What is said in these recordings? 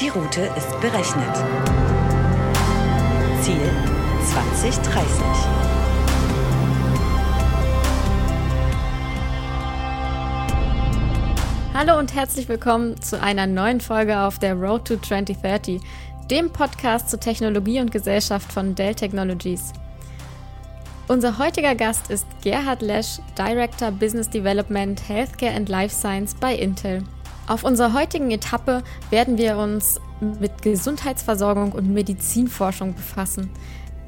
Die Route ist berechnet. Ziel 2030. Hallo und herzlich willkommen zu einer neuen Folge auf der Road to 2030, dem Podcast zur Technologie und Gesellschaft von Dell Technologies. Unser heutiger Gast ist Gerhard Lesch, Director Business Development Healthcare and Life Science bei Intel. Auf unserer heutigen Etappe werden wir uns mit Gesundheitsversorgung und Medizinforschung befassen.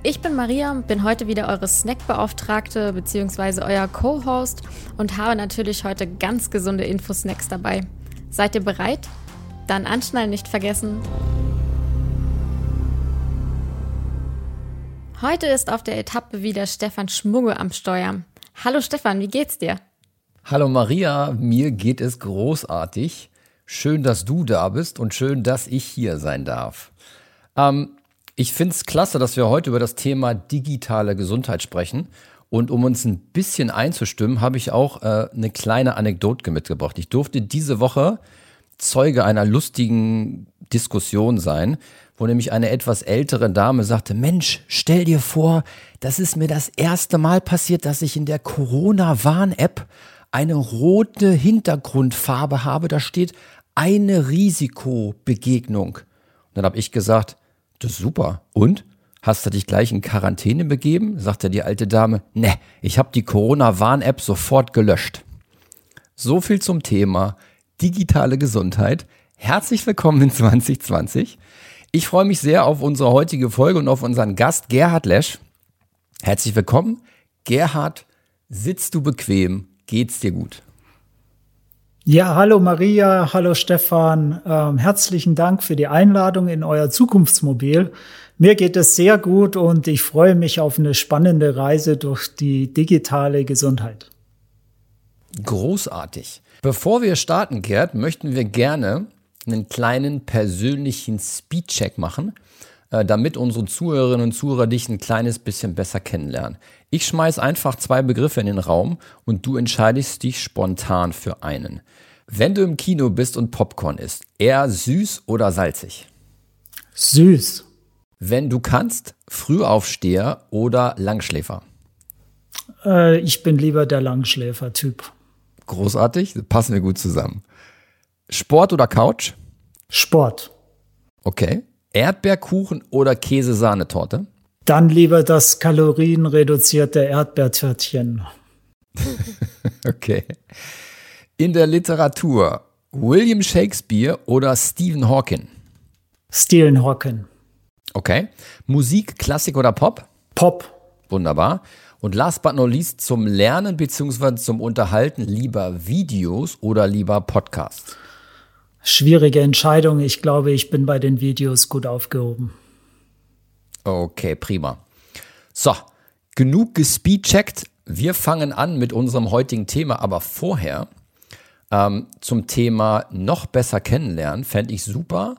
Ich bin Maria, bin heute wieder eure Snackbeauftragte bzw. euer Co-Host und habe natürlich heute ganz gesunde Infosnacks dabei. Seid ihr bereit? Dann anschnallen nicht vergessen. Heute ist auf der Etappe wieder Stefan Schmugge am Steuer. Hallo Stefan, wie geht's dir? Hallo Maria, mir geht es großartig. Schön, dass du da bist und schön, dass ich hier sein darf. Ähm, ich finde es klasse, dass wir heute über das Thema digitale Gesundheit sprechen. Und um uns ein bisschen einzustimmen, habe ich auch äh, eine kleine Anekdote mitgebracht. Ich durfte diese Woche Zeuge einer lustigen Diskussion sein, wo nämlich eine etwas ältere Dame sagte, Mensch, stell dir vor, das ist mir das erste Mal passiert, dass ich in der Corona-Warn-App eine rote Hintergrundfarbe habe. Da steht eine Risikobegegnung. Und dann habe ich gesagt, das ist super. Und? Hast du dich gleich in Quarantäne begeben? sagte die alte Dame. Ne, ich habe die Corona-Warn-App sofort gelöscht. So viel zum Thema digitale Gesundheit. Herzlich willkommen in 2020. Ich freue mich sehr auf unsere heutige Folge und auf unseren Gast Gerhard Lesch. Herzlich willkommen. Gerhard, sitzt du bequem? Geht's dir gut? Ja, hallo Maria, hallo Stefan. Ähm, herzlichen Dank für die Einladung in euer Zukunftsmobil. Mir geht es sehr gut und ich freue mich auf eine spannende Reise durch die digitale Gesundheit. Großartig. Bevor wir starten, Gerd, möchten wir gerne einen kleinen persönlichen Speedcheck machen, äh, damit unsere Zuhörerinnen und Zuhörer dich ein kleines bisschen besser kennenlernen. Ich schmeiß einfach zwei Begriffe in den Raum und du entscheidest dich spontan für einen. Wenn du im Kino bist und Popcorn isst, eher süß oder salzig? Süß. Wenn du kannst, Frühaufsteher oder Langschläfer? Äh, ich bin lieber der Langschläfer-Typ. Großartig, passen wir gut zusammen. Sport oder Couch? Sport. Okay. Erdbeerkuchen oder Käsesahnetorte? Dann lieber das kalorienreduzierte Erdbeertörtchen. okay. In der Literatur William Shakespeare oder Stephen Hawking? Stephen Hawking. Okay. Musik, Klassik oder Pop? Pop. Wunderbar. Und last but not least zum Lernen bzw. zum Unterhalten lieber Videos oder lieber Podcasts? Schwierige Entscheidung. Ich glaube, ich bin bei den Videos gut aufgehoben. Okay, prima. So, genug gespeedcheckt. Wir fangen an mit unserem heutigen Thema, aber vorher ähm, zum Thema noch besser kennenlernen, fände ich super,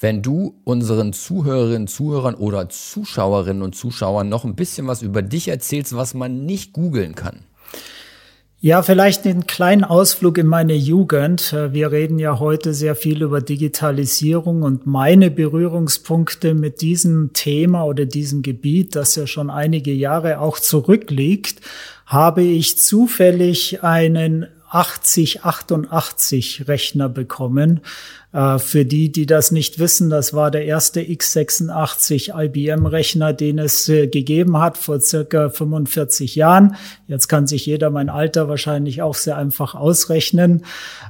wenn du unseren Zuhörerinnen, Zuhörern oder Zuschauerinnen und Zuschauern noch ein bisschen was über dich erzählst, was man nicht googeln kann. Ja, vielleicht einen kleinen Ausflug in meine Jugend. Wir reden ja heute sehr viel über Digitalisierung und meine Berührungspunkte mit diesem Thema oder diesem Gebiet, das ja schon einige Jahre auch zurückliegt, habe ich zufällig einen 8088 Rechner bekommen. Äh, für die, die das nicht wissen, das war der erste x86 IBM-Rechner, den es äh, gegeben hat vor circa 45 Jahren. Jetzt kann sich jeder mein Alter wahrscheinlich auch sehr einfach ausrechnen.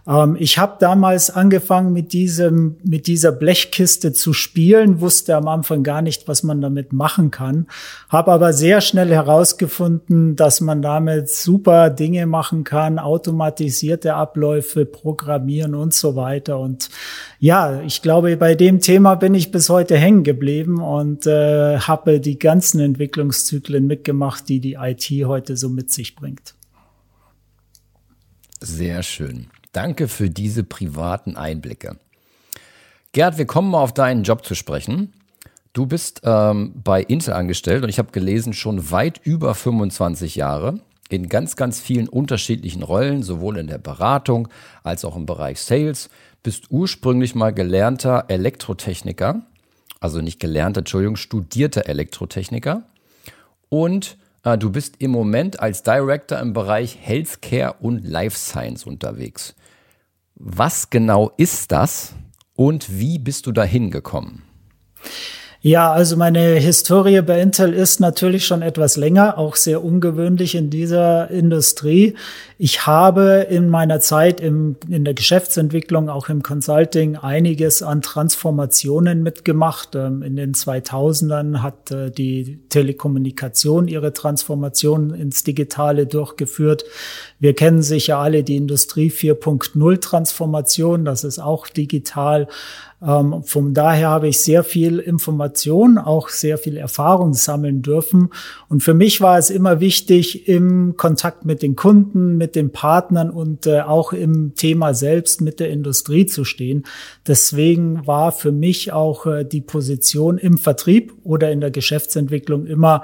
Ähm, ich habe damals angefangen mit diesem, mit dieser Blechkiste zu spielen, wusste am Anfang gar nicht, was man damit machen kann, habe aber sehr schnell herausgefunden, dass man damit super Dinge machen kann, automatisierte Abläufe programmieren und so weiter und ja, ich glaube, bei dem Thema bin ich bis heute hängen geblieben und äh, habe die ganzen Entwicklungszyklen mitgemacht, die die IT heute so mit sich bringt. Sehr schön. Danke für diese privaten Einblicke. Gerd, wir kommen mal auf deinen Job zu sprechen. Du bist ähm, bei Intel angestellt und ich habe gelesen, schon weit über 25 Jahre. in ganz, ganz vielen unterschiedlichen Rollen, sowohl in der Beratung als auch im Bereich Sales. Bist ursprünglich mal gelernter Elektrotechniker, also nicht gelernter, Entschuldigung, studierter Elektrotechniker. Und äh, du bist im Moment als Director im Bereich Healthcare und Life Science unterwegs. Was genau ist das und wie bist du dahin gekommen? Ja, also meine Historie bei Intel ist natürlich schon etwas länger, auch sehr ungewöhnlich in dieser Industrie. Ich habe in meiner Zeit im, in der Geschäftsentwicklung, auch im Consulting, einiges an Transformationen mitgemacht. Ähm, in den 2000ern hat äh, die Telekommunikation ihre Transformation ins Digitale durchgeführt. Wir kennen sicher alle die Industrie 4.0 Transformation, das ist auch digital. Ähm, von daher habe ich sehr viel Information, auch sehr viel Erfahrung sammeln dürfen. Und für mich war es immer wichtig, im Kontakt mit den Kunden, mit den Partnern und äh, auch im Thema selbst mit der Industrie zu stehen. Deswegen war für mich auch äh, die Position im Vertrieb oder in der Geschäftsentwicklung immer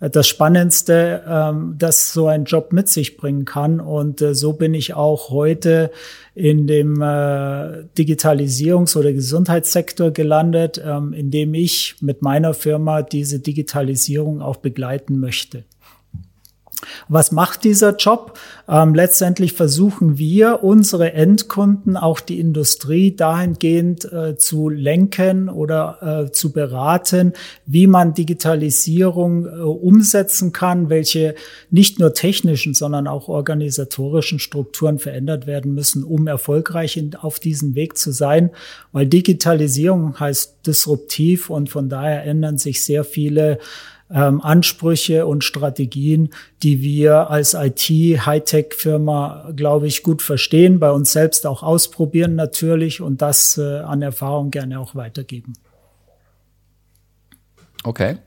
das Spannendste, ähm, das so ein Job mit sich bringen kann. Und äh, so bin ich auch heute in dem äh, Digitalisierungs- oder Gesundheitssektor gelandet, ähm, in dem ich mit meiner Firma diese Digitalisierung auch begleiten möchte. Was macht dieser Job? Ähm, letztendlich versuchen wir, unsere Endkunden, auch die Industrie dahingehend äh, zu lenken oder äh, zu beraten, wie man Digitalisierung äh, umsetzen kann, welche nicht nur technischen, sondern auch organisatorischen Strukturen verändert werden müssen, um erfolgreich in, auf diesem Weg zu sein. Weil Digitalisierung heißt disruptiv und von daher ändern sich sehr viele ähm, Ansprüche und Strategien, die wir als IT-Hightech-Firma, glaube ich, gut verstehen, bei uns selbst auch ausprobieren natürlich und das äh, an Erfahrung gerne auch weitergeben. Okay.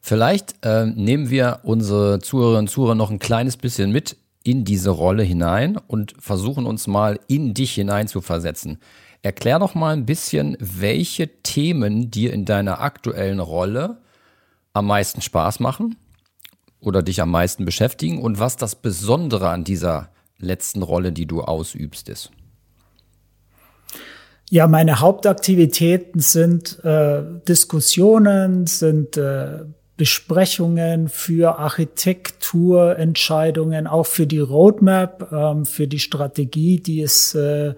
Vielleicht äh, nehmen wir unsere Zuhörerinnen und Zuhörer noch ein kleines bisschen mit in diese Rolle hinein und versuchen uns mal in dich hinein zu versetzen. Erklär doch mal ein bisschen, welche Themen dir in deiner aktuellen Rolle am meisten Spaß machen oder dich am meisten beschäftigen und was das Besondere an dieser letzten Rolle, die du ausübst, ist? Ja, meine Hauptaktivitäten sind äh, Diskussionen, sind äh, Besprechungen für Architekturentscheidungen, auch für die Roadmap, ähm, für die Strategie, die es äh,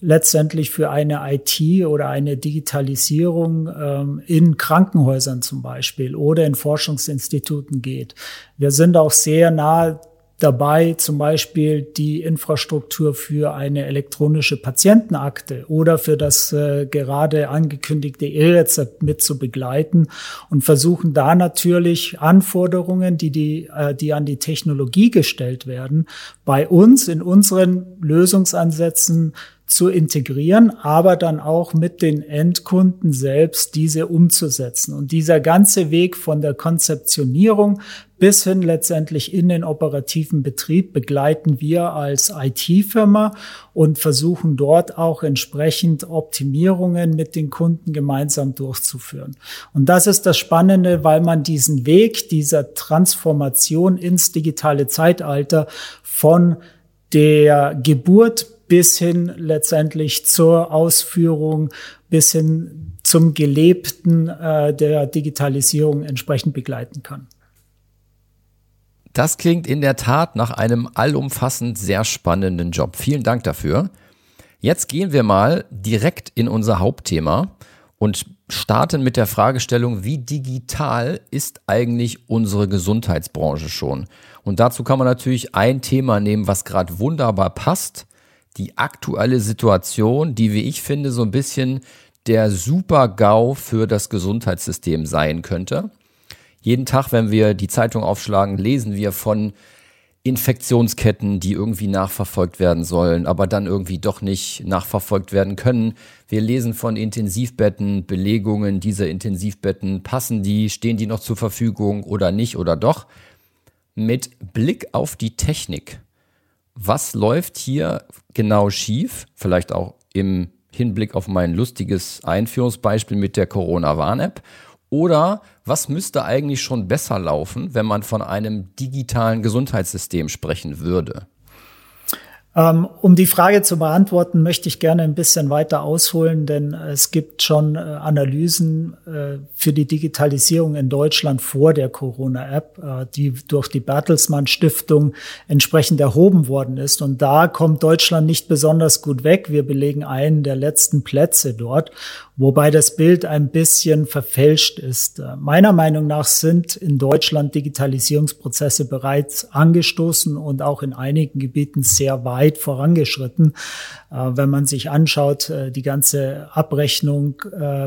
letztendlich für eine IT oder eine Digitalisierung ähm, in Krankenhäusern zum Beispiel oder in Forschungsinstituten geht. Wir sind auch sehr nah dabei, zum Beispiel die Infrastruktur für eine elektronische Patientenakte oder für das äh, gerade angekündigte E-Rezept mit zu begleiten und versuchen da natürlich Anforderungen, die, die, äh, die an die Technologie gestellt werden, bei uns in unseren Lösungsansätzen zu integrieren, aber dann auch mit den Endkunden selbst diese umzusetzen. Und dieser ganze Weg von der Konzeptionierung bis hin letztendlich in den operativen Betrieb begleiten wir als IT-Firma und versuchen dort auch entsprechend Optimierungen mit den Kunden gemeinsam durchzuführen. Und das ist das Spannende, weil man diesen Weg dieser Transformation ins digitale Zeitalter von der Geburt bis hin letztendlich zur Ausführung, bis hin zum Gelebten äh, der Digitalisierung entsprechend begleiten kann. Das klingt in der Tat nach einem allumfassend sehr spannenden Job. Vielen Dank dafür. Jetzt gehen wir mal direkt in unser Hauptthema und starten mit der Fragestellung, wie digital ist eigentlich unsere Gesundheitsbranche schon? Und dazu kann man natürlich ein Thema nehmen, was gerade wunderbar passt, die aktuelle Situation, die, wie ich finde, so ein bisschen der Super-GAU für das Gesundheitssystem sein könnte. Jeden Tag, wenn wir die Zeitung aufschlagen, lesen wir von Infektionsketten, die irgendwie nachverfolgt werden sollen, aber dann irgendwie doch nicht nachverfolgt werden können. Wir lesen von Intensivbetten, Belegungen dieser Intensivbetten. Passen die, stehen die noch zur Verfügung oder nicht oder doch? Mit Blick auf die Technik was läuft hier genau schief? Vielleicht auch im Hinblick auf mein lustiges Einführungsbeispiel mit der Corona-Warn-App. Oder was müsste eigentlich schon besser laufen, wenn man von einem digitalen Gesundheitssystem sprechen würde? Ähm, um die Frage zu beantworten, möchte ich gerne ein bisschen weiter ausholen, denn es gibt schon äh, Analysen äh, für die Digitalisierung in Deutschland vor der Corona-App, äh, die durch die Bertelsmann Stiftung entsprechend erhoben worden ist. Und da kommt Deutschland nicht besonders gut weg. Wir belegen einen der letzten Plätze dort wobei das Bild ein bisschen verfälscht ist. Äh, meiner Meinung nach sind in Deutschland Digitalisierungsprozesse bereits angestoßen und auch in einigen Gebieten sehr weit vorangeschritten. Äh, wenn man sich anschaut, äh, die ganze Abrechnung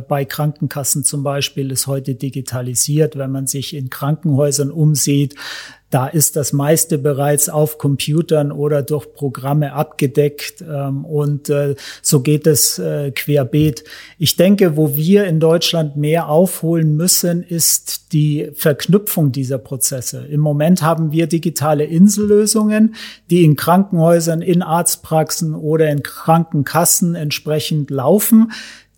bei Krankenkassen zum Beispiel ist heute digitalisiert. Wenn man sich in Krankenhäusern umsieht, da ist das meiste bereits auf Computern oder durch Programme abgedeckt ähm, und äh, so geht es äh, querbeet. Ich denke, wo wir in Deutschland mehr aufholen müssen, ist die Verknüpfung dieser Prozesse. Im Moment haben wir digitale Insellösungen, die in Krankenhäusern, in Arztpraxen oder in Krankenkassen entsprechend laufen.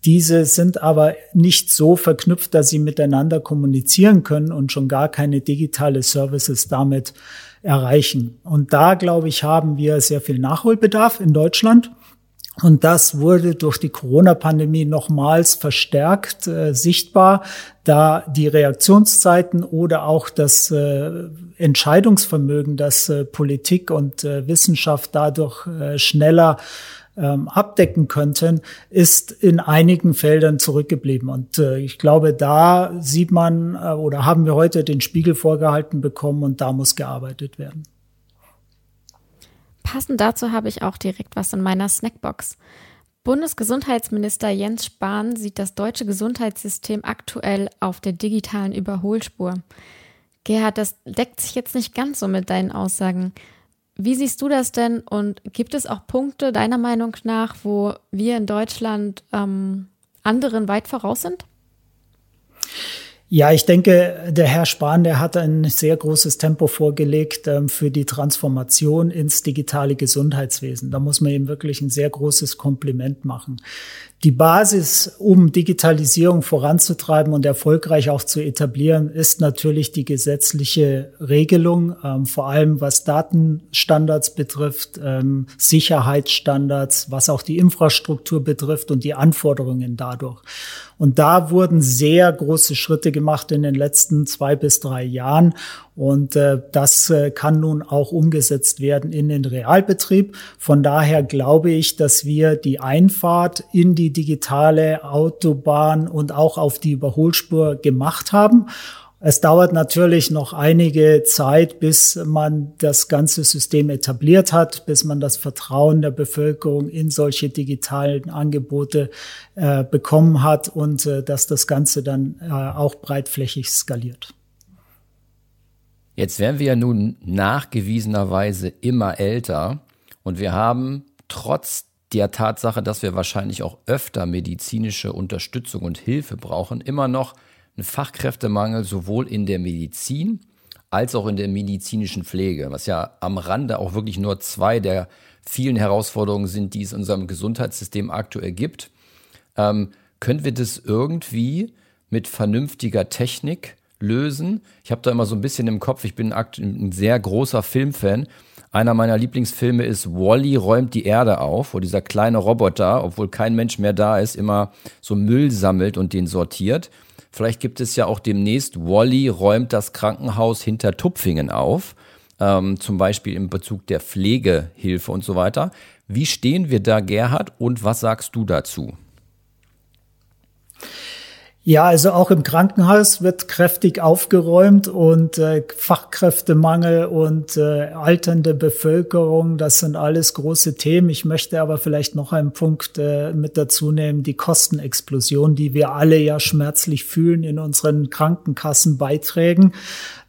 Diese sind aber nicht so verknüpft, dass sie miteinander kommunizieren können und schon gar keine digitale Services damit erreichen. Und da, glaube ich, haben wir sehr viel Nachholbedarf in Deutschland. Und das wurde durch die Corona-Pandemie nochmals verstärkt äh, sichtbar, da die Reaktionszeiten oder auch das äh, Entscheidungsvermögen, das äh, Politik und äh, Wissenschaft dadurch äh, schneller ähm, abdecken könnten, ist in einigen Feldern zurückgeblieben. Und äh, ich glaube, da sieht man äh, oder haben wir heute den Spiegel vorgehalten bekommen und da muss gearbeitet werden. Passend dazu habe ich auch direkt was in meiner Snackbox. Bundesgesundheitsminister Jens Spahn sieht das deutsche Gesundheitssystem aktuell auf der digitalen Überholspur. Gerhard, das deckt sich jetzt nicht ganz so mit deinen Aussagen. Wie siehst du das denn und gibt es auch Punkte deiner Meinung nach, wo wir in Deutschland ähm, anderen weit voraus sind? Ja, ich denke, der Herr Spahn, der hat ein sehr großes Tempo vorgelegt ähm, für die Transformation ins digitale Gesundheitswesen. Da muss man ihm wirklich ein sehr großes Kompliment machen. Die Basis, um Digitalisierung voranzutreiben und erfolgreich auch zu etablieren, ist natürlich die gesetzliche Regelung, ähm, vor allem was Datenstandards betrifft, ähm, Sicherheitsstandards, was auch die Infrastruktur betrifft und die Anforderungen dadurch. Und da wurden sehr große Schritte gemacht in den letzten zwei bis drei Jahren. Und äh, das äh, kann nun auch umgesetzt werden in den Realbetrieb. Von daher glaube ich, dass wir die Einfahrt in die digitale Autobahn und auch auf die Überholspur gemacht haben. Es dauert natürlich noch einige Zeit, bis man das ganze System etabliert hat, bis man das Vertrauen der Bevölkerung in solche digitalen Angebote äh, bekommen hat und äh, dass das Ganze dann äh, auch breitflächig skaliert. Jetzt werden wir ja nun nachgewiesenerweise immer älter und wir haben trotz der Tatsache, dass wir wahrscheinlich auch öfter medizinische Unterstützung und Hilfe brauchen, immer noch einen Fachkräftemangel sowohl in der Medizin als auch in der medizinischen Pflege, was ja am Rande auch wirklich nur zwei der vielen Herausforderungen sind, die es in unserem Gesundheitssystem aktuell gibt. Ähm, können wir das irgendwie mit vernünftiger Technik lösen. Ich habe da immer so ein bisschen im Kopf, ich bin ein sehr großer Filmfan. Einer meiner Lieblingsfilme ist Wally räumt die Erde auf, wo dieser kleine Roboter, obwohl kein Mensch mehr da ist, immer so Müll sammelt und den sortiert. Vielleicht gibt es ja auch demnächst Wally räumt das Krankenhaus hinter Tupfingen auf, ähm, zum Beispiel im Bezug der Pflegehilfe und so weiter. Wie stehen wir da, Gerhard, und was sagst du dazu? Ja, also auch im Krankenhaus wird kräftig aufgeräumt und äh, Fachkräftemangel und äh, alternde Bevölkerung, das sind alles große Themen. Ich möchte aber vielleicht noch einen Punkt äh, mit dazu nehmen, die Kostenexplosion, die wir alle ja schmerzlich fühlen in unseren Krankenkassenbeiträgen.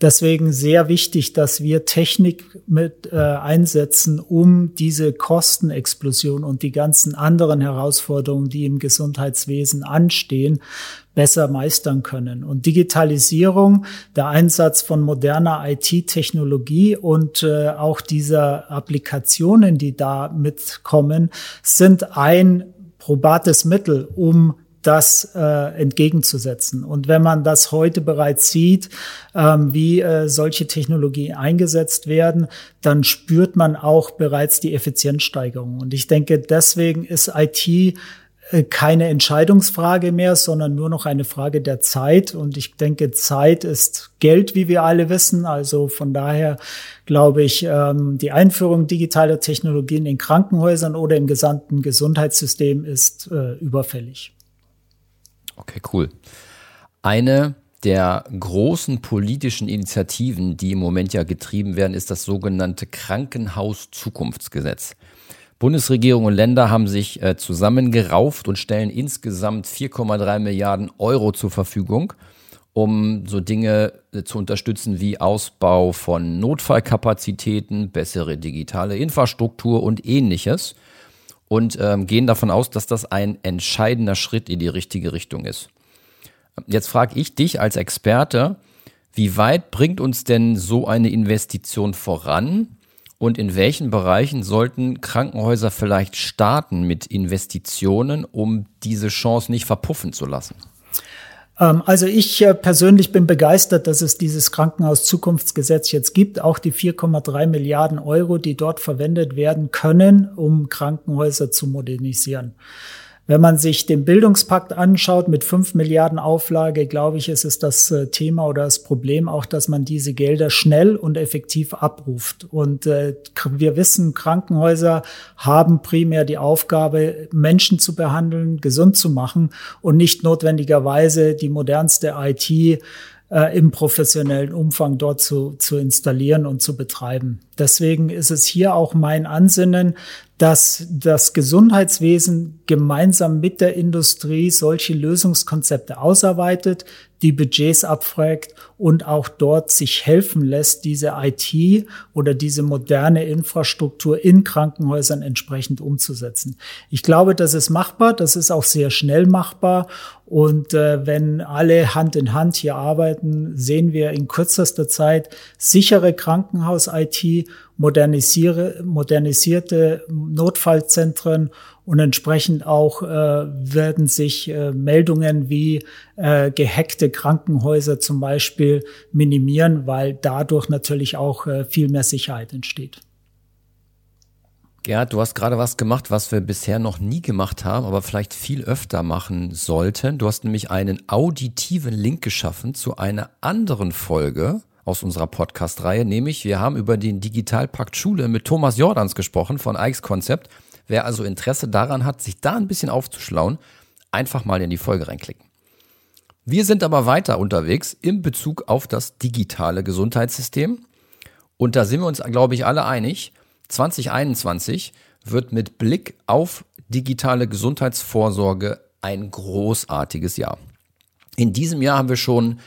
Deswegen sehr wichtig, dass wir Technik mit äh, einsetzen, um diese Kostenexplosion und die ganzen anderen Herausforderungen, die im Gesundheitswesen anstehen, besser meistern können. Und Digitalisierung, der Einsatz von moderner IT-Technologie und äh, auch dieser Applikationen, die da mitkommen, sind ein probates Mittel, um das äh, entgegenzusetzen. Und wenn man das heute bereits sieht, ähm, wie äh, solche Technologien eingesetzt werden, dann spürt man auch bereits die Effizienzsteigerung. Und ich denke, deswegen ist IT keine Entscheidungsfrage mehr, sondern nur noch eine Frage der Zeit. Und ich denke, Zeit ist Geld, wie wir alle wissen. Also von daher glaube ich, ähm, die Einführung digitaler Technologien in Krankenhäusern oder im gesamten Gesundheitssystem ist äh, überfällig. Okay, cool. Eine der großen politischen Initiativen, die im Moment ja getrieben werden, ist das sogenannte Krankenhaus-Zukunftsgesetz. Bundesregierung und Länder haben sich äh, zusammengerauft und stellen insgesamt 4,3 Milliarden Euro zur Verfügung, um so Dinge äh, zu unterstützen wie Ausbau von Notfallkapazitäten, bessere digitale Infrastruktur und ähnliches. Und ähm, gehen davon aus, dass das ein entscheidender Schritt in die richtige Richtung ist. Jetzt frage ich dich als Experte, wie weit bringt uns denn so eine Investition voran? Und in welchen Bereichen sollten Krankenhäuser vielleicht starten mit Investitionen, um diese Chance nicht verpuffen zu lassen? Ähm, also ich äh, persönlich bin begeistert, dass es dieses Krankenhaus-Zukunftsgesetz jetzt gibt. Auch die 4,3 Milliarden Euro, die dort verwendet werden können, um Krankenhäuser zu modernisieren. Wenn man sich den Bildungspakt anschaut mit fünf Milliarden Auflage, glaube ich, ist es das äh, Thema oder das Problem auch, dass man diese Gelder schnell und effektiv abruft. Und äh, wir wissen, Krankenhäuser haben primär die Aufgabe, Menschen zu behandeln, gesund zu machen und nicht notwendigerweise die modernste IT äh, im professionellen Umfang dort zu, zu installieren und zu betreiben. Deswegen ist es hier auch mein Ansinnen, dass das Gesundheitswesen gemeinsam mit der Industrie solche Lösungskonzepte ausarbeitet, die Budgets abfragt und auch dort sich helfen lässt, diese IT oder diese moderne Infrastruktur in Krankenhäusern entsprechend umzusetzen. Ich glaube, das ist machbar, das ist auch sehr schnell machbar und äh, wenn alle Hand in Hand hier arbeiten, sehen wir in kürzester Zeit sichere Krankenhaus-IT modernisiere, modernisierte Notfallzentren und entsprechend auch äh, werden sich äh, Meldungen wie äh, gehackte Krankenhäuser zum Beispiel minimieren, weil dadurch natürlich auch äh, viel mehr Sicherheit entsteht. Gerhard, du hast gerade was gemacht, was wir bisher noch nie gemacht haben, aber vielleicht viel öfter machen sollten. Du hast nämlich einen auditiven Link geschaffen zu einer anderen Folge aus unserer Podcast-Reihe, nämlich wir haben über den Digitalpakt Schule mit Thomas Jordans gesprochen von Eix Konzept. Wer also Interesse daran hat, sich da ein bisschen aufzuschlauen, einfach mal in die Folge reinklicken. Wir sind aber weiter unterwegs in Bezug auf das digitale Gesundheitssystem. Und da sind wir uns, glaube ich, alle einig. 2021 wird mit Blick auf digitale Gesundheitsvorsorge ein großartiges Jahr. In diesem Jahr haben wir schon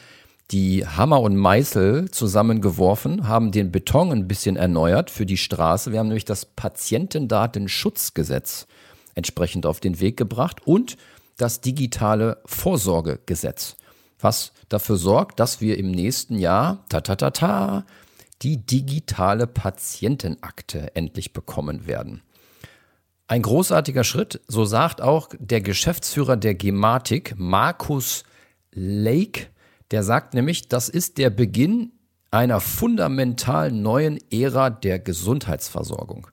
die Hammer und Meißel zusammengeworfen, haben den Beton ein bisschen erneuert für die Straße. Wir haben nämlich das Patientendatenschutzgesetz entsprechend auf den Weg gebracht und das digitale Vorsorgegesetz, was dafür sorgt, dass wir im nächsten Jahr, ta ta ta ta, die digitale Patientenakte endlich bekommen werden. Ein großartiger Schritt, so sagt auch der Geschäftsführer der Gematik, Markus Lake, der sagt nämlich, das ist der Beginn einer fundamental neuen Ära der Gesundheitsversorgung.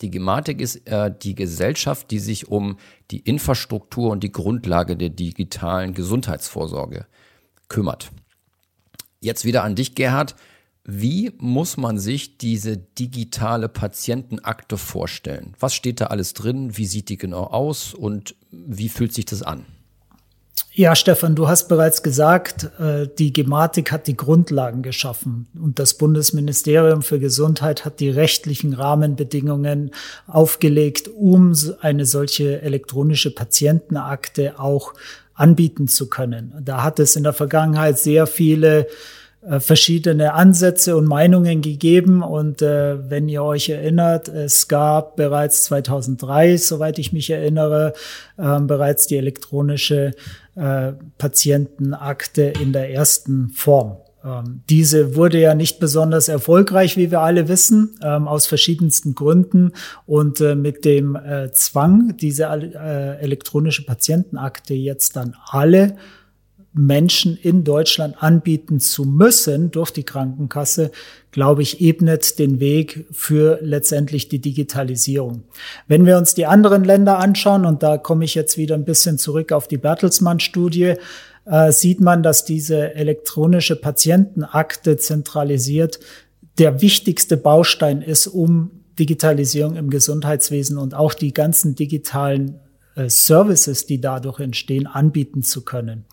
Die Gematik ist äh, die Gesellschaft, die sich um die Infrastruktur und die Grundlage der digitalen Gesundheitsvorsorge kümmert. Jetzt wieder an dich, Gerhard. Wie muss man sich diese digitale Patientenakte vorstellen? Was steht da alles drin? Wie sieht die genau aus und wie fühlt sich das an? Ja, Stefan, du hast bereits gesagt, äh, die Gematik hat die Grundlagen geschaffen und das Bundesministerium für Gesundheit hat die rechtlichen Rahmenbedingungen aufgelegt, um eine solche elektronische Patientenakte auch anbieten zu können. Da hat es in der Vergangenheit sehr viele verschiedene Ansätze und Meinungen gegeben. Und äh, wenn ihr euch erinnert, es gab bereits 2003, soweit ich mich erinnere, äh, bereits die elektronische äh, Patientenakte in der ersten Form. Ähm, diese wurde ja nicht besonders erfolgreich, wie wir alle wissen, ähm, aus verschiedensten Gründen. Und äh, mit dem äh, Zwang, diese äh, elektronische Patientenakte jetzt dann alle Menschen in Deutschland anbieten zu müssen durch die Krankenkasse, glaube ich, ebnet den Weg für letztendlich die Digitalisierung. Wenn wir uns die anderen Länder anschauen, und da komme ich jetzt wieder ein bisschen zurück auf die Bertelsmann-Studie, äh, sieht man, dass diese elektronische Patientenakte zentralisiert der wichtigste Baustein ist, um Digitalisierung im Gesundheitswesen und auch die ganzen digitalen äh, Services, die dadurch entstehen, anbieten zu können.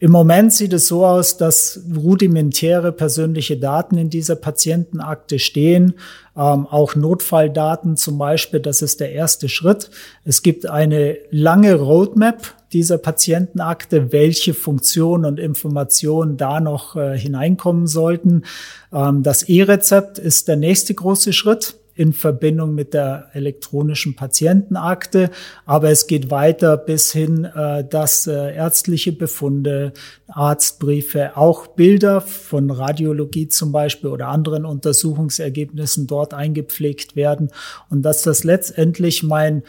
Im Moment sieht es so aus, dass rudimentäre persönliche Daten in dieser Patientenakte stehen, ähm, auch Notfalldaten zum Beispiel, das ist der erste Schritt. Es gibt eine lange Roadmap dieser Patientenakte, welche Funktionen und Informationen da noch äh, hineinkommen sollten. Ähm, das E-Rezept ist der nächste große Schritt in Verbindung mit der elektronischen Patientenakte. Aber es geht weiter bis hin, äh, dass äh, ärztliche Befunde, Arztbriefe, auch Bilder von Radiologie zum Beispiel oder anderen Untersuchungsergebnissen dort eingepflegt werden und dass das letztendlich mein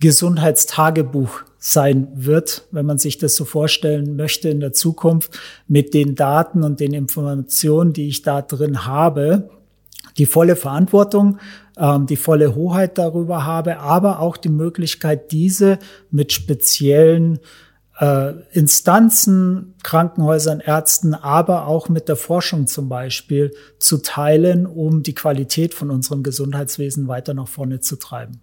Gesundheitstagebuch sein wird, wenn man sich das so vorstellen möchte in der Zukunft, mit den Daten und den Informationen, die ich da drin habe, die volle Verantwortung, ähm, die volle Hoheit darüber habe, aber auch die Möglichkeit, diese mit speziellen äh, Instanzen, Krankenhäusern, Ärzten, aber auch mit der Forschung zum Beispiel zu teilen, um die Qualität von unserem Gesundheitswesen weiter nach vorne zu treiben.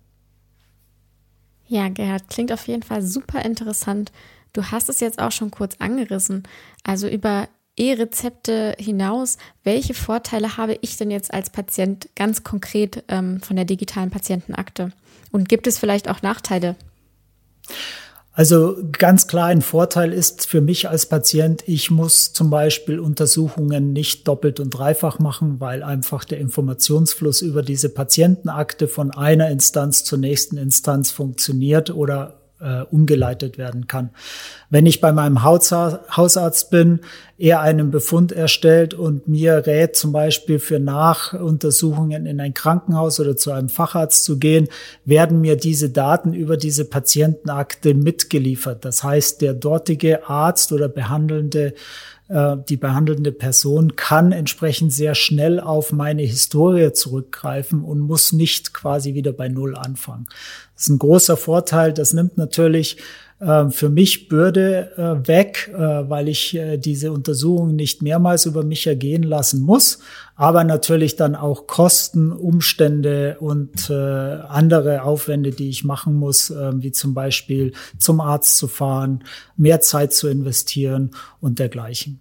Ja, Gerhard, klingt auf jeden Fall super interessant. Du hast es jetzt auch schon kurz angerissen. Also über E-Rezepte hinaus, welche Vorteile habe ich denn jetzt als Patient ganz konkret ähm, von der digitalen Patientenakte? Und gibt es vielleicht auch Nachteile? Also ganz klar ein Vorteil ist für mich als Patient, ich muss zum Beispiel Untersuchungen nicht doppelt und dreifach machen, weil einfach der Informationsfluss über diese Patientenakte von einer Instanz zur nächsten Instanz funktioniert oder äh, umgeleitet werden kann. Wenn ich bei meinem Hausarzt bin, er einen Befund erstellt und mir rät, zum Beispiel für Nachuntersuchungen in ein Krankenhaus oder zu einem Facharzt zu gehen, werden mir diese Daten über diese Patientenakte mitgeliefert. Das heißt, der dortige Arzt oder behandelnde die behandelnde Person kann entsprechend sehr schnell auf meine Historie zurückgreifen und muss nicht quasi wieder bei Null anfangen. Das ist ein großer Vorteil. Das nimmt natürlich äh, für mich Bürde äh, weg, weil ich diese Untersuchung nicht mehrmals über mich ergehen lassen muss, aber natürlich dann auch Kosten, Umstände und andere Aufwände, die ich machen muss, wie zum Beispiel zum Arzt zu fahren, mehr Zeit zu investieren und dergleichen.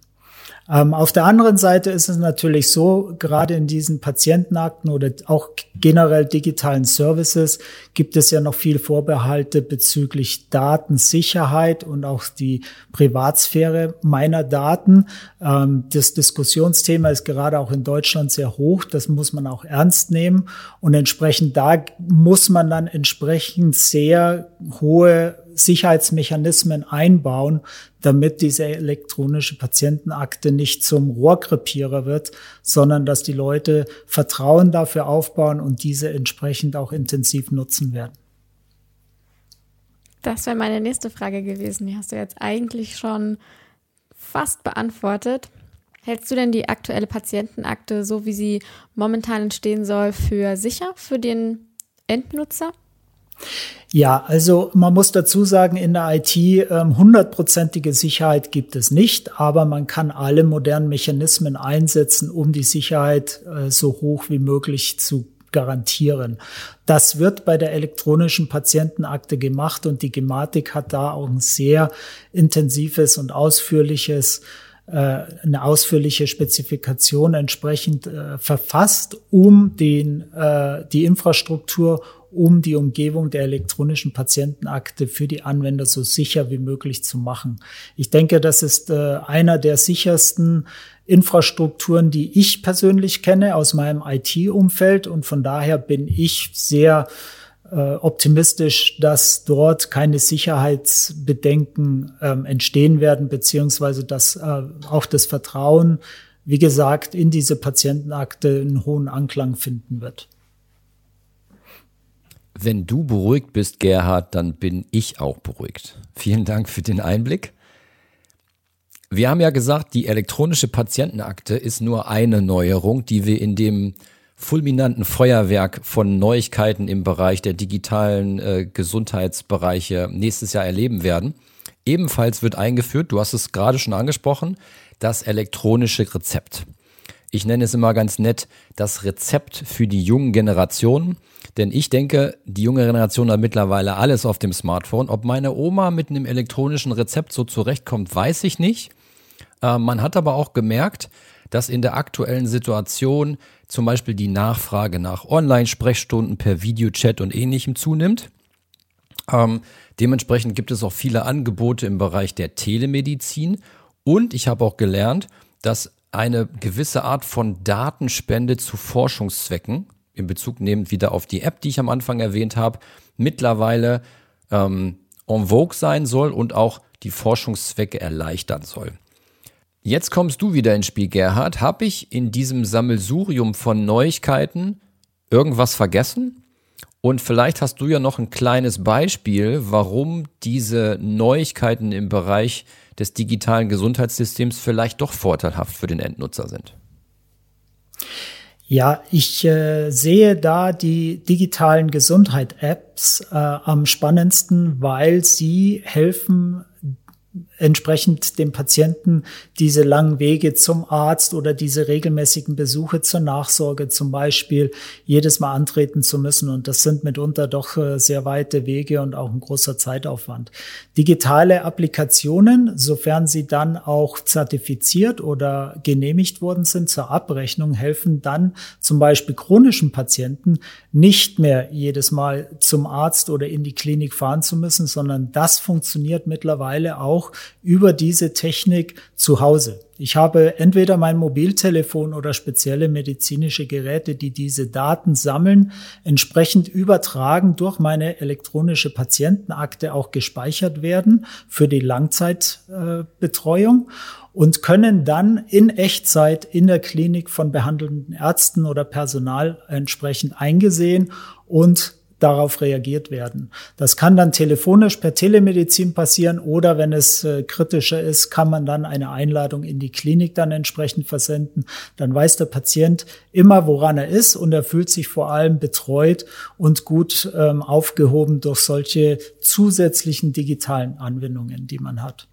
Ähm, auf der anderen Seite ist es natürlich so, gerade in diesen Patientenakten oder auch generell digitalen Services gibt es ja noch viel Vorbehalte bezüglich Datensicherheit und auch die Privatsphäre meiner Daten. Ähm, das Diskussionsthema ist gerade auch in Deutschland sehr hoch. Das muss man auch ernst nehmen. Und entsprechend da muss man dann entsprechend sehr hohe Sicherheitsmechanismen einbauen, damit diese elektronische Patientenakte nicht zum Rohrkrepierer wird, sondern dass die Leute Vertrauen dafür aufbauen und diese entsprechend auch intensiv nutzen werden. Das wäre meine nächste Frage gewesen. Die hast du jetzt eigentlich schon fast beantwortet. Hältst du denn die aktuelle Patientenakte, so wie sie momentan entstehen soll, für sicher für den Endnutzer? Ja, also man muss dazu sagen, in der IT ähm, hundertprozentige Sicherheit gibt es nicht, aber man kann alle modernen Mechanismen einsetzen, um die Sicherheit äh, so hoch wie möglich zu garantieren. Das wird bei der elektronischen Patientenakte gemacht und die Gematik hat da auch ein sehr intensives und ausführliches äh, eine ausführliche Spezifikation entsprechend äh, verfasst, um den, äh, die Infrastruktur um die Umgebung der elektronischen Patientenakte für die Anwender so sicher wie möglich zu machen. Ich denke, das ist äh, einer der sichersten Infrastrukturen, die ich persönlich kenne aus meinem IT-Umfeld und von daher bin ich sehr äh, optimistisch, dass dort keine Sicherheitsbedenken ähm, entstehen werden, beziehungsweise dass äh, auch das Vertrauen wie gesagt, in diese Patientenakte einen hohen Anklang finden wird. Wenn du beruhigt bist, Gerhard, dann bin ich auch beruhigt. Vielen Dank für den Einblick. Wir haben ja gesagt, die elektronische Patientenakte ist nur eine Neuerung, die wir in dem fulminanten Feuerwerk von Neuigkeiten im Bereich der digitalen äh, Gesundheitsbereiche nächstes Jahr erleben werden. Ebenfalls wird eingeführt, du hast es gerade schon angesprochen, das elektronische Rezept. Ich nenne es immer ganz nett das Rezept für die jungen Generationen. Denn ich denke, die junge Generation hat mittlerweile alles auf dem Smartphone. Ob meine Oma mit einem elektronischen Rezept so zurechtkommt, weiß ich nicht. Äh, man hat aber auch gemerkt, dass in der aktuellen Situation zum Beispiel die Nachfrage nach Online-Sprechstunden per Videochat und ähnlichem zunimmt. Ähm, dementsprechend gibt es auch viele Angebote im Bereich der Telemedizin. Und ich habe auch gelernt, dass eine gewisse Art von Datenspende zu Forschungszwecken, in Bezug nehmend wieder auf die App, die ich am Anfang erwähnt habe, mittlerweile ähm, en vogue sein soll und auch die Forschungszwecke erleichtern soll. Jetzt kommst du wieder ins Spiel, Gerhard. Habe ich in diesem Sammelsurium von Neuigkeiten irgendwas vergessen? Und vielleicht hast du ja noch ein kleines Beispiel, warum diese Neuigkeiten im Bereich des digitalen Gesundheitssystems vielleicht doch vorteilhaft für den Endnutzer sind. Ja, ich äh, sehe da die digitalen Gesundheit-Apps äh, am spannendsten, weil sie helfen, entsprechend dem Patienten diese langen Wege zum Arzt oder diese regelmäßigen Besuche zur Nachsorge zum Beispiel jedes Mal antreten zu müssen. Und das sind mitunter doch äh, sehr weite Wege und auch ein großer Zeitaufwand. Digitale Applikationen, sofern sie dann auch zertifiziert oder genehmigt worden sind zur Abrechnung, helfen dann zum Beispiel chronischen Patienten nicht mehr jedes Mal zum Arzt oder in die Klinik fahren zu müssen, sondern das funktioniert mittlerweile auch über diese Technik zu Hause. Ich habe entweder mein Mobiltelefon oder spezielle medizinische Geräte, die diese Daten sammeln, entsprechend übertragen durch meine elektronische Patientenakte auch gespeichert werden für die Langzeitbetreuung und können dann in Echtzeit in der Klinik von behandelnden Ärzten oder Personal entsprechend eingesehen und darauf reagiert werden. Das kann dann telefonisch per Telemedizin passieren oder wenn es äh, kritischer ist, kann man dann eine Einladung in die Klinik dann entsprechend versenden. Dann weiß der Patient immer, woran er ist und er fühlt sich vor allem betreut und gut ähm, aufgehoben durch solche zusätzlichen digitalen Anwendungen, die man hat.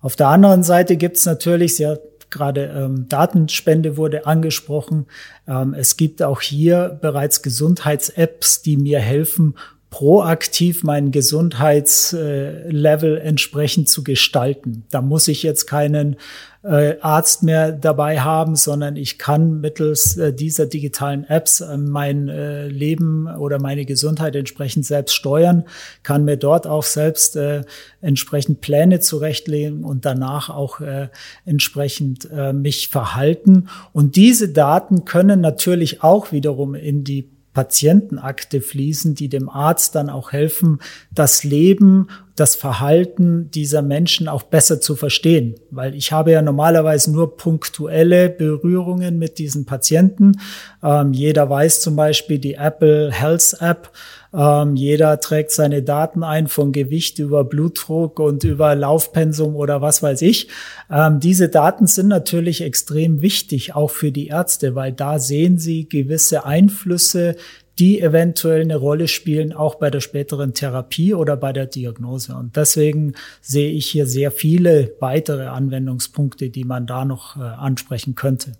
Auf der anderen Seite gibt es natürlich, sehr gerade ähm, Datenspende wurde angesprochen. Ähm, es gibt auch hier bereits Gesundheits-Apps, die mir helfen, proaktiv mein Gesundheitslevel entsprechend zu gestalten. Da muss ich jetzt keinen äh, Arzt mehr dabei haben, sondern ich kann mittels äh, dieser digitalen Apps äh, mein Leben oder meine Gesundheit entsprechend selbst steuern, kann mir dort auch selbst entsprechend Pläne zurechtlegen und danach auch entsprechend mich verhalten. Und diese Daten können natürlich auch wiederum in die Patientenakte fließen, die dem Arzt dann auch helfen, das Leben, das Verhalten dieser Menschen auch besser zu verstehen. Weil ich habe ja normalerweise nur punktuelle Berührungen mit diesen Patienten. Ähm, jeder weiß zum Beispiel die Apple Health App ähm, jeder trägt seine Daten ein von Gewicht über Blutdruck und über Laufpensum oder was weiß ich. Ähm, diese Daten sind natürlich extrem wichtig, auch für die Ärzte, weil da sehen sie gewisse Einflüsse, die eventuell eine Rolle spielen, auch bei der späteren Therapie oder bei der Diagnose. Und deswegen sehe ich hier sehr viele weitere Anwendungspunkte, die man da noch äh, ansprechen könnte.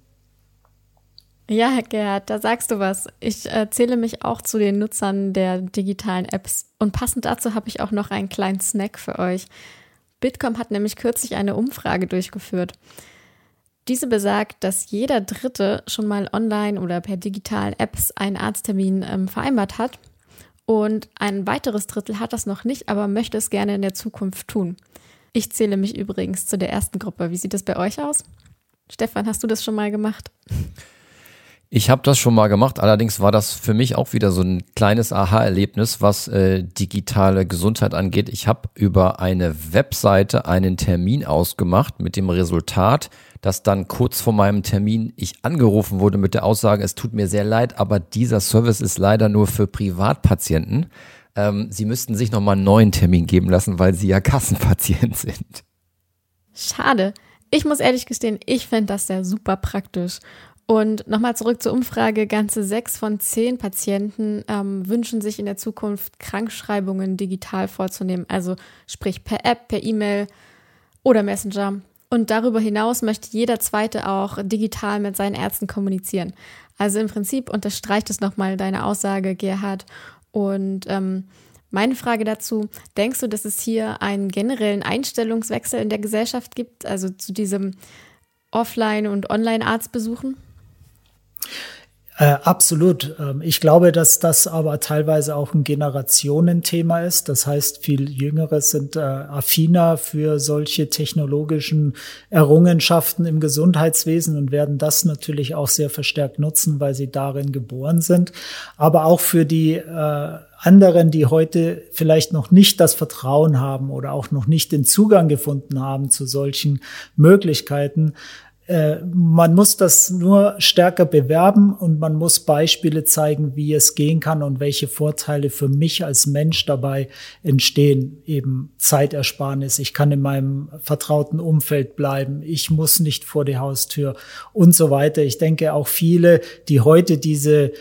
Ja, Herr Gerhard, da sagst du was. Ich äh, zähle mich auch zu den Nutzern der digitalen Apps. Und passend dazu habe ich auch noch einen kleinen Snack für euch. Bitkom hat nämlich kürzlich eine Umfrage durchgeführt. Diese besagt, dass jeder Dritte schon mal online oder per digitalen Apps einen Arzttermin ähm, vereinbart hat. Und ein weiteres Drittel hat das noch nicht, aber möchte es gerne in der Zukunft tun. Ich zähle mich übrigens zu der ersten Gruppe. Wie sieht das bei euch aus? Stefan, hast du das schon mal gemacht? Ich habe das schon mal gemacht, allerdings war das für mich auch wieder so ein kleines Aha-Erlebnis, was äh, digitale Gesundheit angeht. Ich habe über eine Webseite einen Termin ausgemacht mit dem Resultat, dass dann kurz vor meinem Termin ich angerufen wurde mit der Aussage, es tut mir sehr leid, aber dieser Service ist leider nur für Privatpatienten. Ähm, Sie müssten sich nochmal einen neuen Termin geben lassen, weil Sie ja Kassenpatient sind. Schade. Ich muss ehrlich gestehen, ich fände das ja super praktisch. Und nochmal zurück zur Umfrage. Ganze sechs von zehn Patienten ähm, wünschen sich in der Zukunft Krankschreibungen digital vorzunehmen. Also sprich per App, per E-Mail oder Messenger. Und darüber hinaus möchte jeder Zweite auch digital mit seinen Ärzten kommunizieren. Also im Prinzip unterstreicht es nochmal deine Aussage, Gerhard. Und ähm, meine Frage dazu, denkst du, dass es hier einen generellen Einstellungswechsel in der Gesellschaft gibt, also zu diesem Offline- und Online-Arztbesuchen? Äh, absolut. Ähm, ich glaube, dass das aber teilweise auch ein Generationenthema ist. Das heißt, viel Jüngere sind äh, affiner für solche technologischen Errungenschaften im Gesundheitswesen und werden das natürlich auch sehr verstärkt nutzen, weil sie darin geboren sind. Aber auch für die äh, anderen, die heute vielleicht noch nicht das Vertrauen haben oder auch noch nicht den Zugang gefunden haben zu solchen Möglichkeiten, äh, man muss das nur stärker bewerben und man muss Beispiele zeigen, wie es gehen kann und welche Vorteile für mich als Mensch dabei entstehen. Eben Zeitersparnis. Ich kann in meinem vertrauten Umfeld bleiben. Ich muss nicht vor die Haustür und so weiter. Ich denke auch viele, die heute diese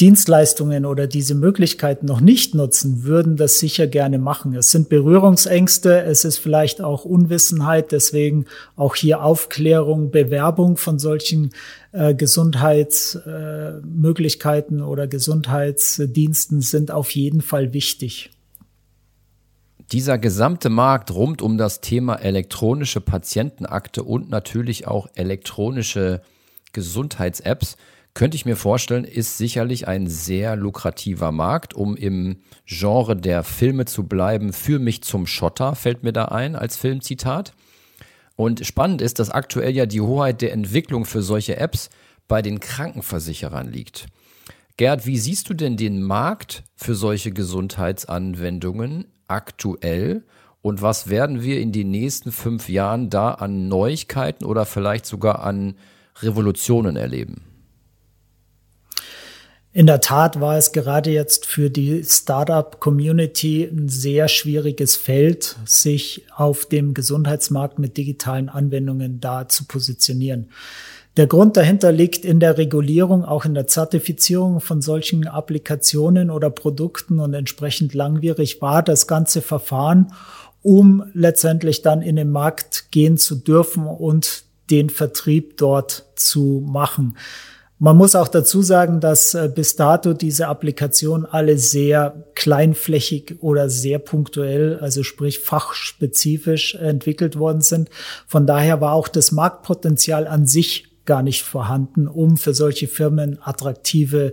Dienstleistungen oder diese Möglichkeiten noch nicht nutzen, würden das sicher gerne machen. Es sind Berührungsängste, es ist vielleicht auch Unwissenheit, deswegen auch hier Aufklärung, Bewerbung von solchen äh, Gesundheitsmöglichkeiten äh, oder Gesundheitsdiensten sind auf jeden Fall wichtig. Dieser gesamte Markt rund um das Thema elektronische Patientenakte und natürlich auch elektronische Gesundheits-Apps könnte ich mir vorstellen, ist sicherlich ein sehr lukrativer Markt, um im Genre der Filme zu bleiben. Für mich zum Schotter fällt mir da ein als Filmzitat. Und spannend ist, dass aktuell ja die Hoheit der Entwicklung für solche Apps bei den Krankenversicherern liegt. Gerd, wie siehst du denn den Markt für solche Gesundheitsanwendungen aktuell? Und was werden wir in den nächsten fünf Jahren da an Neuigkeiten oder vielleicht sogar an Revolutionen erleben? In der Tat war es gerade jetzt für die Startup-Community ein sehr schwieriges Feld, sich auf dem Gesundheitsmarkt mit digitalen Anwendungen da zu positionieren. Der Grund dahinter liegt in der Regulierung, auch in der Zertifizierung von solchen Applikationen oder Produkten und entsprechend langwierig war das ganze Verfahren, um letztendlich dann in den Markt gehen zu dürfen und den Vertrieb dort zu machen. Man muss auch dazu sagen, dass äh, bis dato diese Applikationen alle sehr kleinflächig oder sehr punktuell, also sprich fachspezifisch entwickelt worden sind. Von daher war auch das Marktpotenzial an sich gar nicht vorhanden, um für solche Firmen attraktive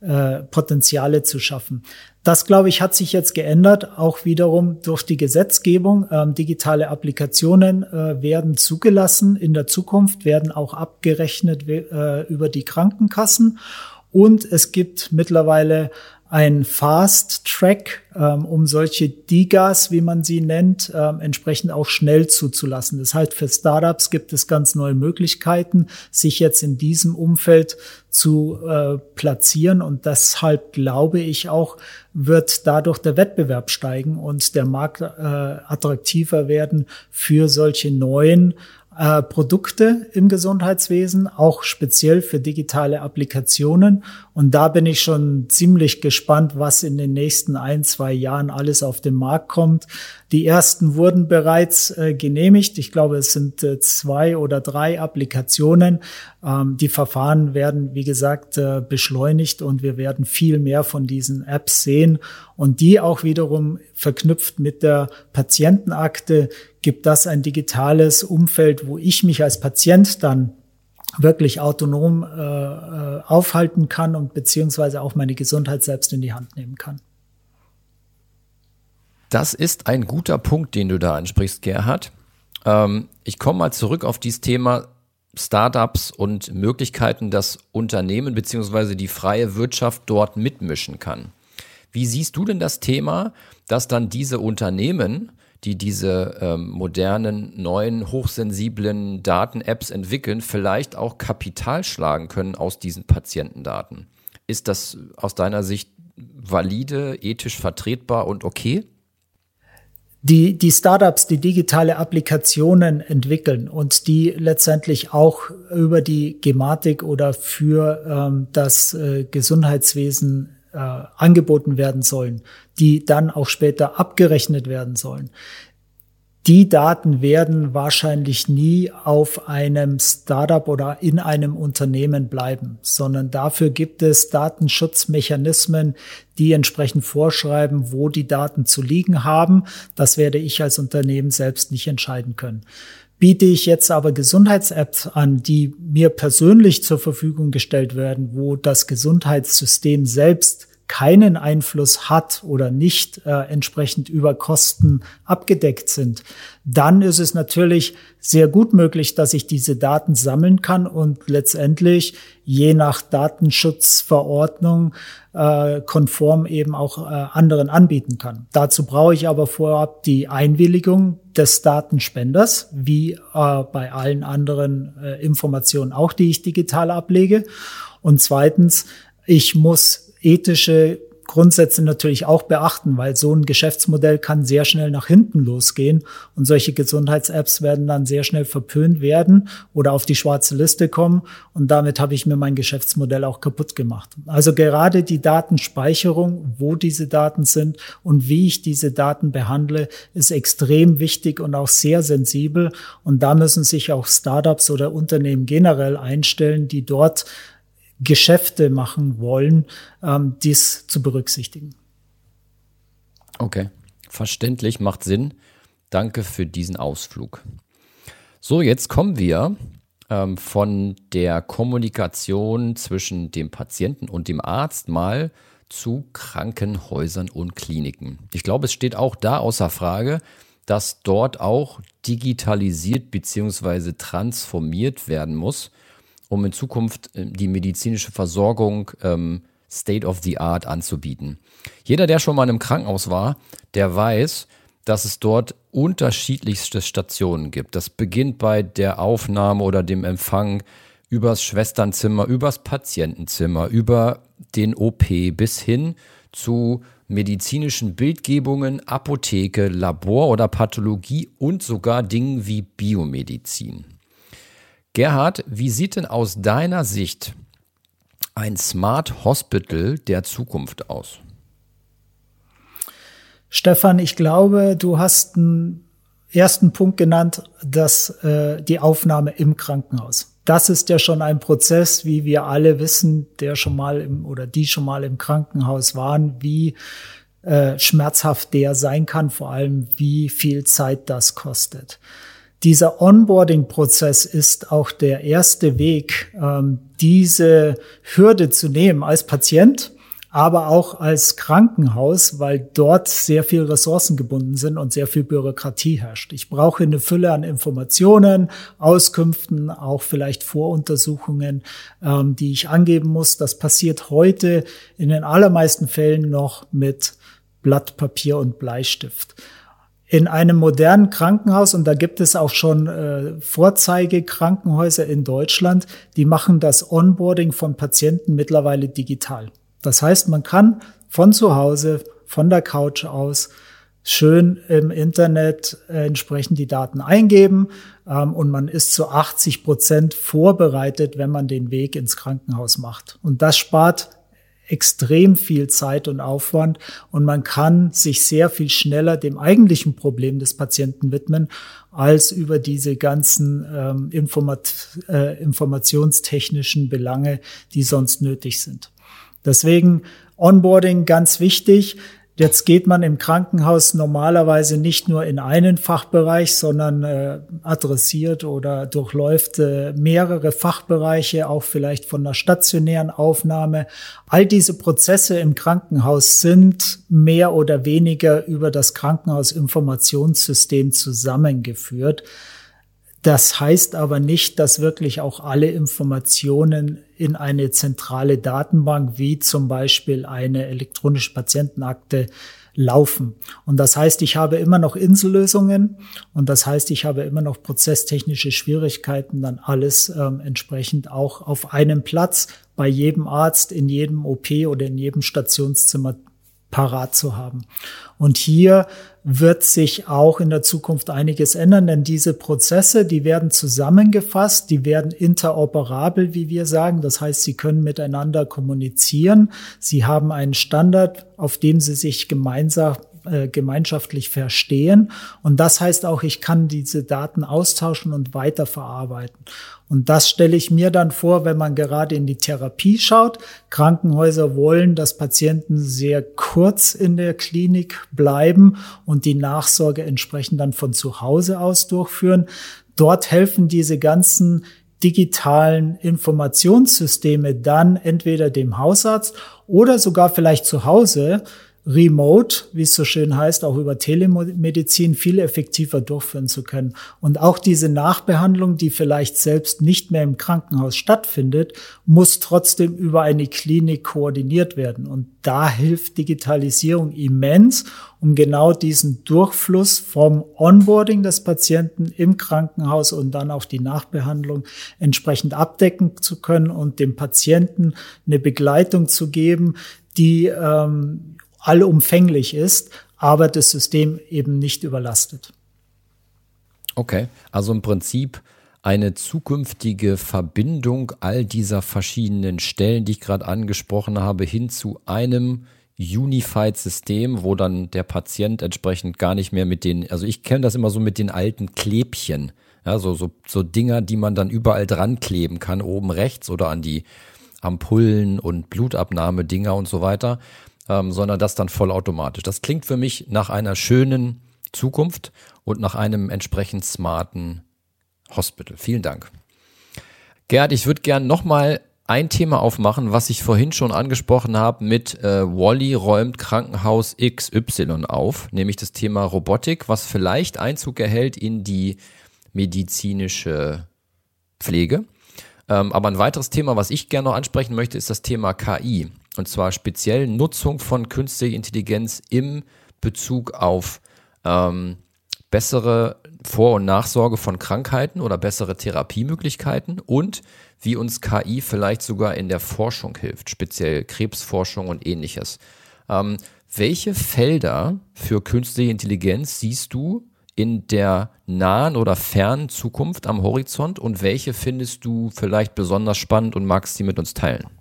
äh, Potenziale zu schaffen. Das, glaube ich, hat sich jetzt geändert, auch wiederum durch die Gesetzgebung. Ähm, digitale Applikationen äh, werden zugelassen in der Zukunft, werden auch abgerechnet äh, über die Krankenkassen. Und es gibt mittlerweile ein Fast Track, ähm, um solche Digas, wie man sie nennt, ähm, entsprechend auch schnell zuzulassen. Das heißt, für Startups gibt es ganz neue Möglichkeiten, sich jetzt in diesem Umfeld zu äh, platzieren. Und deshalb glaube ich auch, wird dadurch der Wettbewerb steigen und der Markt äh, attraktiver werden für solche neuen äh, Produkte im Gesundheitswesen, auch speziell für digitale Applikationen. Und da bin ich schon ziemlich gespannt, was in den nächsten ein, zwei Jahren alles auf den Markt kommt. Die ersten wurden bereits äh, genehmigt. Ich glaube, es sind äh, zwei oder drei Applikationen. Ähm, die Verfahren werden, wie gesagt, äh, beschleunigt und wir werden viel mehr von diesen Apps sehen und die auch wiederum verknüpft mit der Patientenakte gibt das ein digitales Umfeld, wo ich mich als Patient dann wirklich autonom äh, äh, aufhalten kann und beziehungsweise auch meine Gesundheit selbst in die Hand nehmen kann. Das ist ein guter Punkt, den du da ansprichst, Gerhard. Ähm, ich komme mal zurück auf dieses Thema Startups und Möglichkeiten, dass Unternehmen beziehungsweise die freie Wirtschaft dort mitmischen kann. Wie siehst du denn das Thema, dass dann diese Unternehmen die diese ähm, modernen, neuen, hochsensiblen Daten-Apps entwickeln, vielleicht auch Kapital schlagen können aus diesen Patientendaten. Ist das aus deiner Sicht valide, ethisch vertretbar und okay? die, die Startups, die digitale Applikationen entwickeln und die letztendlich auch über die Gematik oder für ähm, das äh, Gesundheitswesen äh, angeboten werden sollen, die dann auch später abgerechnet werden sollen die Daten werden wahrscheinlich nie auf einem Startup oder in einem Unternehmen bleiben, sondern dafür gibt es Datenschutzmechanismen, die entsprechend vorschreiben, wo die Daten zu liegen haben. Das werde ich als Unternehmen selbst nicht entscheiden können. Biete ich jetzt aber Gesundheits-Apps an, die mir persönlich zur Verfügung gestellt werden, wo das Gesundheitssystem selbst keinen Einfluss hat oder nicht äh, entsprechend über Kosten abgedeckt sind, dann ist es natürlich sehr gut möglich, dass ich diese Daten sammeln kann und letztendlich je nach Datenschutzverordnung äh, konform eben auch äh, anderen anbieten kann. Dazu brauche ich aber vorab die Einwilligung des Datenspenders, wie äh, bei allen anderen äh, Informationen auch, die ich digital ablege. Und zweitens, ich muss ethische Grundsätze natürlich auch beachten, weil so ein Geschäftsmodell kann sehr schnell nach hinten losgehen und solche Gesundheits-Apps werden dann sehr schnell verpönt werden oder auf die schwarze Liste kommen und damit habe ich mir mein Geschäftsmodell auch kaputt gemacht. Also gerade die Datenspeicherung, wo diese Daten sind und wie ich diese Daten behandle, ist extrem wichtig und auch sehr sensibel und da müssen sich auch Startups oder Unternehmen generell einstellen, die dort Geschäfte machen wollen, ähm, dies zu berücksichtigen. Okay, verständlich, macht Sinn. Danke für diesen Ausflug. So, jetzt kommen wir ähm, von der Kommunikation zwischen dem Patienten und dem Arzt mal zu Krankenhäusern und Kliniken. Ich glaube, es steht auch da außer Frage, dass dort auch digitalisiert bzw. transformiert werden muss um in Zukunft äh, die medizinische Versorgung ähm, State of the Art anzubieten. Jeder, der schon mal in einem Krankenhaus war, der weiß, dass es dort unterschiedlichste Stationen gibt. Das beginnt bei der Aufnahme oder dem Empfang übers Schwesternzimmer, übers Patientenzimmer, über den OP bis hin zu medizinischen Bildgebungen, Apotheke, Labor oder Pathologie und sogar Dingen wie Biomedizin. Gerhard, wie sieht denn aus deiner Sicht ein Smart Hospital der Zukunft aus? Stefan, ich glaube, du hast einen ersten Punkt genannt, dass äh, die Aufnahme im Krankenhaus. Das ist ja schon ein Prozess, wie wir alle wissen, der schon mal im oder die schon mal im Krankenhaus waren, wie äh, schmerzhaft der sein kann, vor allem wie viel Zeit das kostet. Dieser Onboarding-Prozess ist auch der erste Weg, ähm, diese Hürde zu nehmen als Patient, aber auch als Krankenhaus, weil dort sehr viel Ressourcen gebunden sind und sehr viel Bürokratie herrscht. Ich brauche eine Fülle an Informationen, Auskünften, auch vielleicht Voruntersuchungen, ähm, die ich angeben muss. Das passiert heute in den allermeisten Fällen noch mit Blatt Papier und Bleistift in einem modernen Krankenhaus, und da gibt es auch schon äh, Vorzeigekrankenhäuser in Deutschland, die machen das Onboarding von Patienten mittlerweile digital. Das heißt, man kann von zu Hause, von der Couch aus, schön im Internet äh, entsprechend die Daten eingeben ähm, und man ist zu 80 Prozent vorbereitet, wenn man den Weg ins Krankenhaus macht. Und das spart extrem viel Zeit und Aufwand und man kann sich sehr viel schneller dem eigentlichen Problem des Patienten widmen, als über diese ganzen ähm, Informat äh, informationstechnischen Belange, die sonst nötig sind. Deswegen Onboarding ganz wichtig. Jetzt geht man im Krankenhaus normalerweise nicht nur in einen Fachbereich, sondern äh, adressiert oder durchläuft äh, mehrere Fachbereiche, auch vielleicht von der stationären Aufnahme. All diese Prozesse im Krankenhaus sind mehr oder weniger über das Krankenhausinformationssystem zusammengeführt. Das heißt aber nicht, dass wirklich auch alle Informationen in eine zentrale Datenbank wie zum Beispiel eine elektronische Patientenakte laufen. Und das heißt, ich habe immer noch Insellösungen und das heißt, ich habe immer noch prozesstechnische Schwierigkeiten, dann alles ähm, entsprechend auch auf einem Platz bei jedem Arzt, in jedem OP oder in jedem Stationszimmer parat zu haben. Und hier wird sich auch in der Zukunft einiges ändern, denn diese Prozesse, die werden zusammengefasst, die werden interoperabel, wie wir sagen. Das heißt, sie können miteinander kommunizieren. Sie haben einen Standard, auf dem sie sich gemeinsam äh, gemeinschaftlich verstehen. Und das heißt auch, ich kann diese Daten austauschen und weiterverarbeiten. Und das stelle ich mir dann vor, wenn man gerade in die Therapie schaut. Krankenhäuser wollen, dass Patienten sehr kurz in der Klinik bleiben und die Nachsorge entsprechend dann von zu Hause aus durchführen. Dort helfen diese ganzen digitalen Informationssysteme dann entweder dem Hausarzt oder sogar vielleicht zu Hause remote, wie es so schön heißt, auch über Telemedizin viel effektiver durchführen zu können. Und auch diese Nachbehandlung, die vielleicht selbst nicht mehr im Krankenhaus stattfindet, muss trotzdem über eine Klinik koordiniert werden. Und da hilft Digitalisierung immens, um genau diesen Durchfluss vom Onboarding des Patienten im Krankenhaus und dann auch die Nachbehandlung entsprechend abdecken zu können und dem Patienten eine Begleitung zu geben, die ähm, allumfänglich ist, aber das System eben nicht überlastet. Okay, also im Prinzip eine zukünftige Verbindung all dieser verschiedenen Stellen, die ich gerade angesprochen habe, hin zu einem Unified System, wo dann der Patient entsprechend gar nicht mehr mit den, also ich kenne das immer so mit den alten Klebchen, ja, so, so, so Dinger, die man dann überall dran kleben kann, oben rechts oder an die Ampullen und Blutabnahmedinger und so weiter ähm, sondern das dann vollautomatisch. Das klingt für mich nach einer schönen Zukunft und nach einem entsprechend smarten Hospital. Vielen Dank. Gerd, ich würde gern nochmal ein Thema aufmachen, was ich vorhin schon angesprochen habe mit äh, Wally räumt Krankenhaus XY auf, nämlich das Thema Robotik, was vielleicht Einzug erhält in die medizinische Pflege. Ähm, aber ein weiteres Thema, was ich gerne noch ansprechen möchte, ist das Thema KI. Und zwar speziell Nutzung von künstlicher Intelligenz im Bezug auf ähm, bessere Vor- und Nachsorge von Krankheiten oder bessere Therapiemöglichkeiten und wie uns KI vielleicht sogar in der Forschung hilft, speziell Krebsforschung und ähnliches. Ähm, welche Felder für künstliche Intelligenz siehst du in der nahen oder fernen Zukunft am Horizont und welche findest du vielleicht besonders spannend und magst sie mit uns teilen?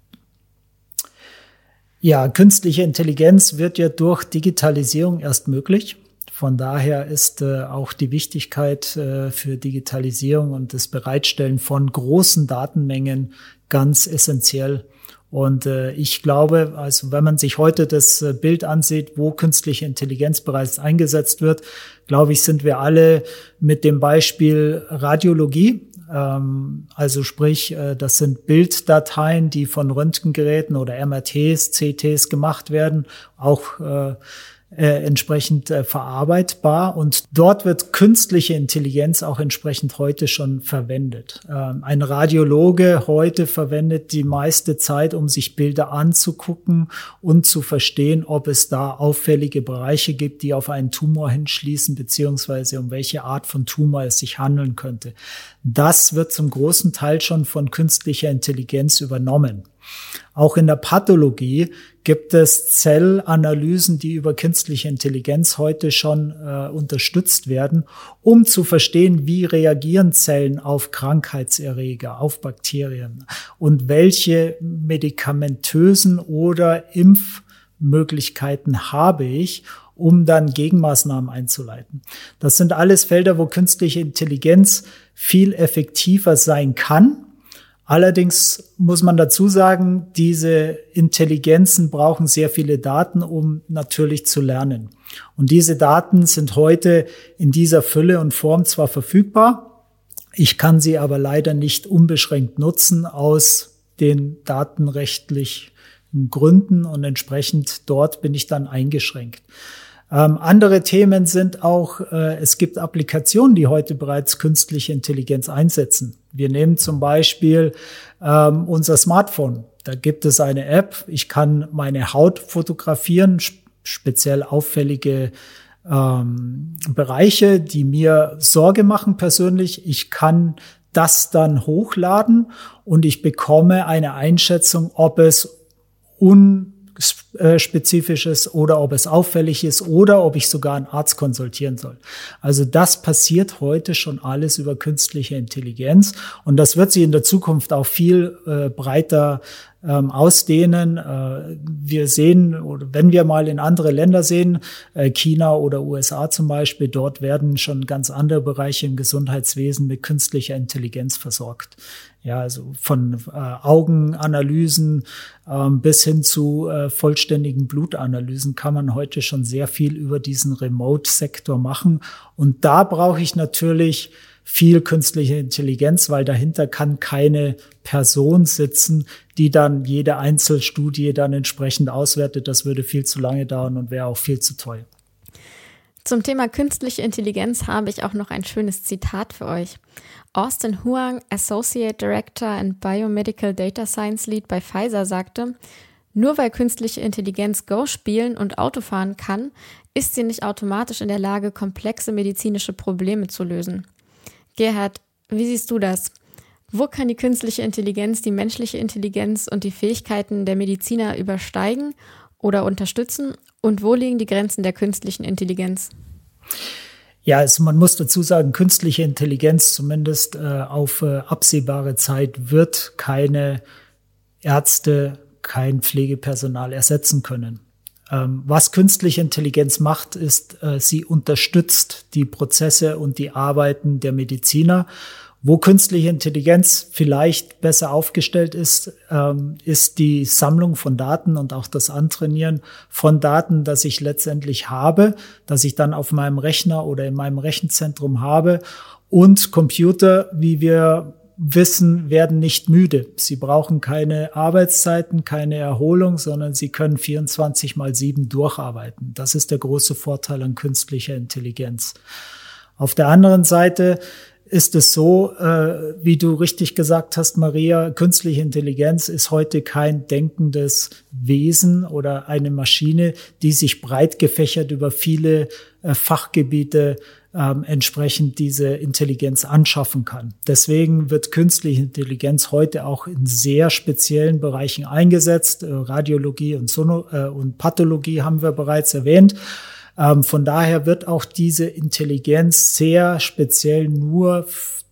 Ja, künstliche Intelligenz wird ja durch Digitalisierung erst möglich. Von daher ist äh, auch die Wichtigkeit äh, für Digitalisierung und das Bereitstellen von großen Datenmengen ganz essentiell. Und äh, ich glaube, also wenn man sich heute das äh, Bild ansieht, wo künstliche Intelligenz bereits eingesetzt wird, glaube ich, sind wir alle mit dem Beispiel Radiologie also sprich, äh, das sind Bilddateien, die von Röntgengeräten oder MRTs, CTs gemacht werden, auch äh, entsprechend äh, verarbeitbar und dort wird künstliche Intelligenz auch entsprechend heute schon verwendet. Ähm, ein Radiologe heute verwendet die meiste Zeit, um sich Bilder anzugucken und zu verstehen, ob es da auffällige Bereiche gibt, die auf einen Tumor hinschließen, beziehungsweise um welche Art von Tumor es sich handeln könnte. Das wird zum großen Teil schon von künstlicher Intelligenz übernommen. Auch in der Pathologie gibt es Zellanalysen, die über künstliche Intelligenz heute schon äh, unterstützt werden, um zu verstehen, wie reagieren Zellen auf Krankheitserreger, auf Bakterien und welche medikamentösen oder Impfmöglichkeiten habe ich, um dann Gegenmaßnahmen einzuleiten. Das sind alles Felder, wo künstliche Intelligenz viel effektiver sein kann Allerdings muss man dazu sagen, diese Intelligenzen brauchen sehr viele Daten, um natürlich zu lernen. Und diese Daten sind heute in dieser Fülle und Form zwar verfügbar, ich kann sie aber leider nicht unbeschränkt nutzen aus den datenrechtlichen Gründen und entsprechend dort bin ich dann eingeschränkt. Ähm, andere Themen sind auch, äh, es gibt Applikationen, die heute bereits künstliche Intelligenz einsetzen. Wir nehmen zum Beispiel ähm, unser Smartphone. Da gibt es eine App. Ich kann meine Haut fotografieren, speziell auffällige ähm, Bereiche, die mir Sorge machen persönlich. Ich kann das dann hochladen und ich bekomme eine Einschätzung, ob es un äh, spezifisches oder ob es auffällig ist oder ob ich sogar einen Arzt konsultieren soll. Also das passiert heute schon alles über künstliche Intelligenz und das wird sich in der Zukunft auch viel äh, breiter ähm, ausdehnen. Äh, wir sehen, oder wenn wir mal in andere Länder sehen, äh, China oder USA zum Beispiel, dort werden schon ganz andere Bereiche im Gesundheitswesen mit künstlicher Intelligenz versorgt. Ja, also von äh, Augenanalysen ähm, bis hin zu äh, vollständigen Blutanalysen kann man heute schon sehr viel über diesen Remote-Sektor machen. Und da brauche ich natürlich viel künstliche Intelligenz, weil dahinter kann keine Person sitzen, die dann jede Einzelstudie dann entsprechend auswertet. Das würde viel zu lange dauern und wäre auch viel zu teuer. Zum Thema künstliche Intelligenz habe ich auch noch ein schönes Zitat für euch. Austin Huang, Associate Director and Biomedical Data Science Lead bei Pfizer, sagte, nur weil künstliche Intelligenz Go spielen und Auto fahren kann, ist sie nicht automatisch in der Lage, komplexe medizinische Probleme zu lösen. Gerhard, wie siehst du das? Wo kann die künstliche Intelligenz die menschliche Intelligenz und die Fähigkeiten der Mediziner übersteigen oder unterstützen? Und wo liegen die Grenzen der künstlichen Intelligenz? Ja, also man muss dazu sagen, künstliche Intelligenz zumindest äh, auf äh, absehbare Zeit wird keine Ärzte, kein Pflegepersonal ersetzen können. Ähm, was künstliche Intelligenz macht, ist, äh, sie unterstützt die Prozesse und die Arbeiten der Mediziner wo künstliche Intelligenz vielleicht besser aufgestellt ist, ähm, ist die Sammlung von Daten und auch das Antrainieren von Daten, das ich letztendlich habe, dass ich dann auf meinem Rechner oder in meinem Rechenzentrum habe. Und Computer, wie wir wissen, werden nicht müde. Sie brauchen keine Arbeitszeiten, keine Erholung, sondern sie können 24 mal 7 durcharbeiten. Das ist der große Vorteil an künstlicher Intelligenz. Auf der anderen Seite ist es so, äh, wie du richtig gesagt hast, Maria, künstliche Intelligenz ist heute kein denkendes Wesen oder eine Maschine, die sich breit gefächert über viele äh, Fachgebiete ähm, entsprechend diese Intelligenz anschaffen kann. Deswegen wird künstliche Intelligenz heute auch in sehr speziellen Bereichen eingesetzt. Äh, Radiologie und, Sono äh, und Pathologie haben wir bereits erwähnt. Ähm, von daher wird auch diese Intelligenz sehr speziell nur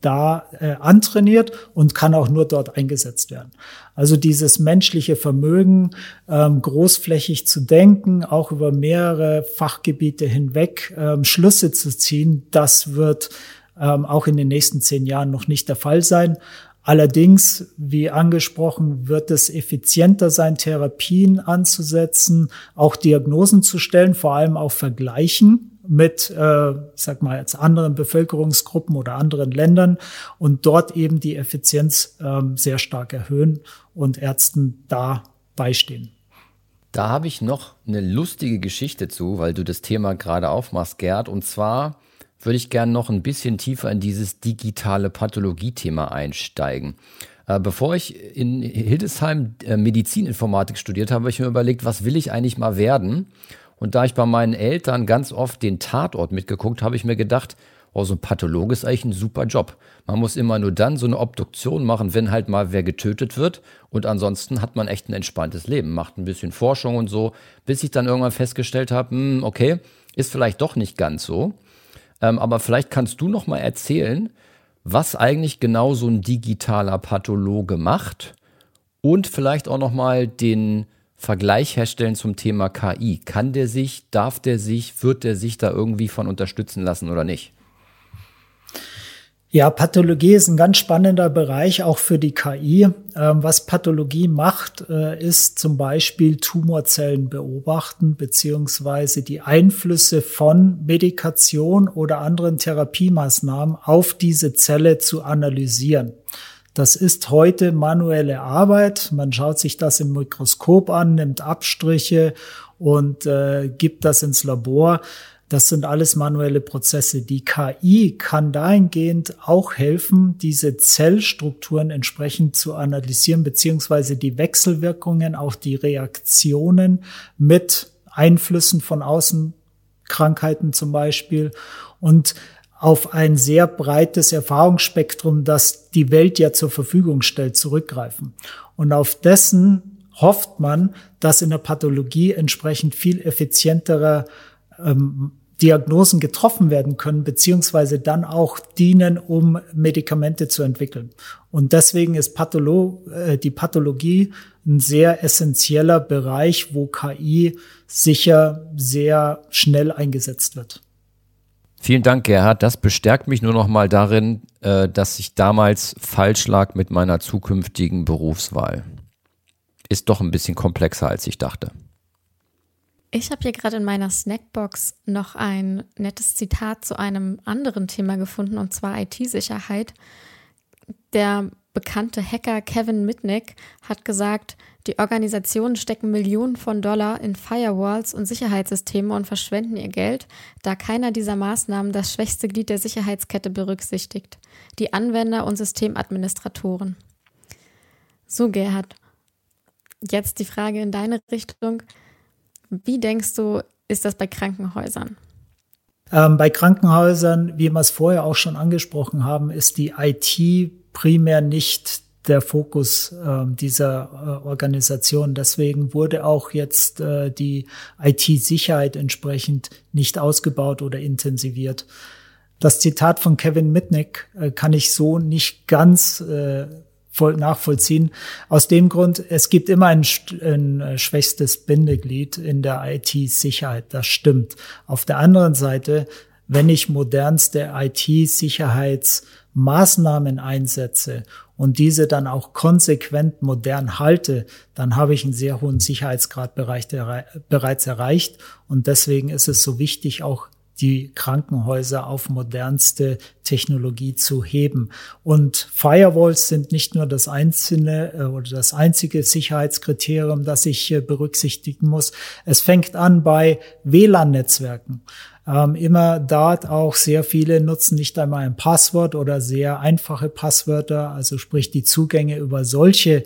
da äh, antrainiert und kann auch nur dort eingesetzt werden. Also dieses menschliche Vermögen, ähm, großflächig zu denken, auch über mehrere Fachgebiete hinweg ähm, Schlüsse zu ziehen, das wird ähm, auch in den nächsten zehn Jahren noch nicht der Fall sein. Allerdings, wie angesprochen, wird es effizienter sein, Therapien anzusetzen, auch Diagnosen zu stellen, vor allem auch vergleichen mit, äh, sag mal, jetzt anderen Bevölkerungsgruppen oder anderen Ländern und dort eben die Effizienz äh, sehr stark erhöhen und Ärzten da beistehen. Da habe ich noch eine lustige Geschichte zu, weil du das Thema gerade aufmachst, Gerd. Und zwar würde ich gerne noch ein bisschen tiefer in dieses digitale Pathologie-Thema einsteigen. Äh, bevor ich in Hildesheim äh, Medizininformatik studiert habe, habe ich mir überlegt, was will ich eigentlich mal werden? Und da ich bei meinen Eltern ganz oft den Tatort mitgeguckt, habe ich mir gedacht, oh, so ein Pathologe ist eigentlich ein super Job. Man muss immer nur dann so eine Obduktion machen, wenn halt mal wer getötet wird. Und ansonsten hat man echt ein entspanntes Leben, macht ein bisschen Forschung und so, bis ich dann irgendwann festgestellt habe, hm, okay, ist vielleicht doch nicht ganz so. Ähm, aber vielleicht kannst du noch mal erzählen, was eigentlich genau so ein digitaler Pathologe macht und vielleicht auch noch mal den Vergleich herstellen zum Thema KI. Kann der sich, darf der sich, wird der sich da irgendwie von unterstützen lassen oder nicht? Ja, Pathologie ist ein ganz spannender Bereich, auch für die KI. Ähm, was Pathologie macht, äh, ist zum Beispiel Tumorzellen beobachten, beziehungsweise die Einflüsse von Medikation oder anderen Therapiemaßnahmen auf diese Zelle zu analysieren. Das ist heute manuelle Arbeit. Man schaut sich das im Mikroskop an, nimmt Abstriche und äh, gibt das ins Labor. Das sind alles manuelle Prozesse. Die KI kann dahingehend auch helfen, diese Zellstrukturen entsprechend zu analysieren, beziehungsweise die Wechselwirkungen, auch die Reaktionen mit Einflüssen von außen, Krankheiten zum Beispiel und auf ein sehr breites Erfahrungsspektrum, das die Welt ja zur Verfügung stellt, zurückgreifen. Und auf dessen hofft man, dass in der Pathologie entsprechend viel effizientere ähm, Diagnosen getroffen werden können, beziehungsweise dann auch dienen, um Medikamente zu entwickeln. Und deswegen ist Patholo äh, die Pathologie ein sehr essentieller Bereich, wo KI sicher sehr schnell eingesetzt wird. Vielen Dank, Gerhard. Das bestärkt mich nur noch mal darin, äh, dass ich damals falsch lag mit meiner zukünftigen Berufswahl. Ist doch ein bisschen komplexer, als ich dachte. Ich habe hier gerade in meiner Snackbox noch ein nettes Zitat zu einem anderen Thema gefunden, und zwar IT-Sicherheit. Der bekannte Hacker Kevin Mitnick hat gesagt, die Organisationen stecken Millionen von Dollar in Firewalls und Sicherheitssysteme und verschwenden ihr Geld, da keiner dieser Maßnahmen das schwächste Glied der Sicherheitskette berücksichtigt, die Anwender und Systemadministratoren. So, Gerhard, jetzt die Frage in deine Richtung. Wie denkst du, ist das bei Krankenhäusern? Ähm, bei Krankenhäusern, wie wir es vorher auch schon angesprochen haben, ist die IT primär nicht der Fokus äh, dieser äh, Organisation. Deswegen wurde auch jetzt äh, die IT-Sicherheit entsprechend nicht ausgebaut oder intensiviert. Das Zitat von Kevin Mitnick äh, kann ich so nicht ganz äh, voll nachvollziehen. Aus dem Grund, es gibt immer ein, ein äh, schwächstes Bindeglied in der IT-Sicherheit. Das stimmt. Auf der anderen Seite, wenn ich modernste IT-Sicherheitsmaßnahmen einsetze und diese dann auch konsequent modern halte, dann habe ich einen sehr hohen Sicherheitsgrad bereits erreicht. Und deswegen ist es so wichtig, auch die Krankenhäuser auf modernste Technologie zu heben. Und Firewalls sind nicht nur das einzelne äh, oder das einzige Sicherheitskriterium, das ich äh, berücksichtigen muss. Es fängt an bei WLAN-Netzwerken. Ähm, immer dort auch sehr viele nutzen nicht einmal ein Passwort oder sehr einfache Passwörter, also sprich die Zugänge über solche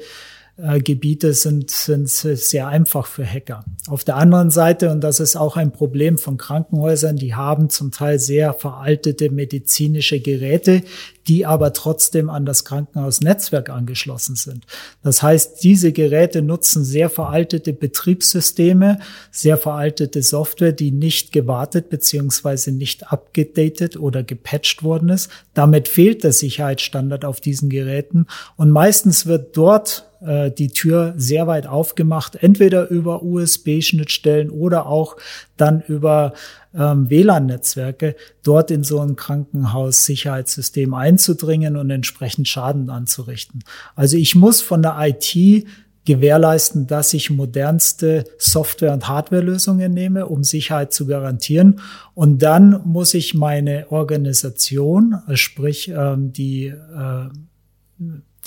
äh, Gebiete sind, sind sehr einfach für Hacker. Auf der anderen Seite, und das ist auch ein Problem von Krankenhäusern, die haben zum Teil sehr veraltete medizinische Geräte, die aber trotzdem an das Krankenhausnetzwerk angeschlossen sind. Das heißt, diese Geräte nutzen sehr veraltete Betriebssysteme, sehr veraltete Software, die nicht gewartet beziehungsweise nicht abgedatet oder gepatcht worden ist. Damit fehlt der Sicherheitsstandard auf diesen Geräten und meistens wird dort äh, die Tür sehr weit aufgemacht, entweder über USB-Schnittstellen oder auch dann über ähm, WLAN-Netzwerke, dort in so ein Krankenhaus-Sicherheitssystem einzudringen und entsprechend Schaden anzurichten. Also ich muss von der IT gewährleisten, dass ich modernste Software- und Hardwarelösungen nehme, um Sicherheit zu garantieren. Und dann muss ich meine Organisation, sprich ähm, die äh,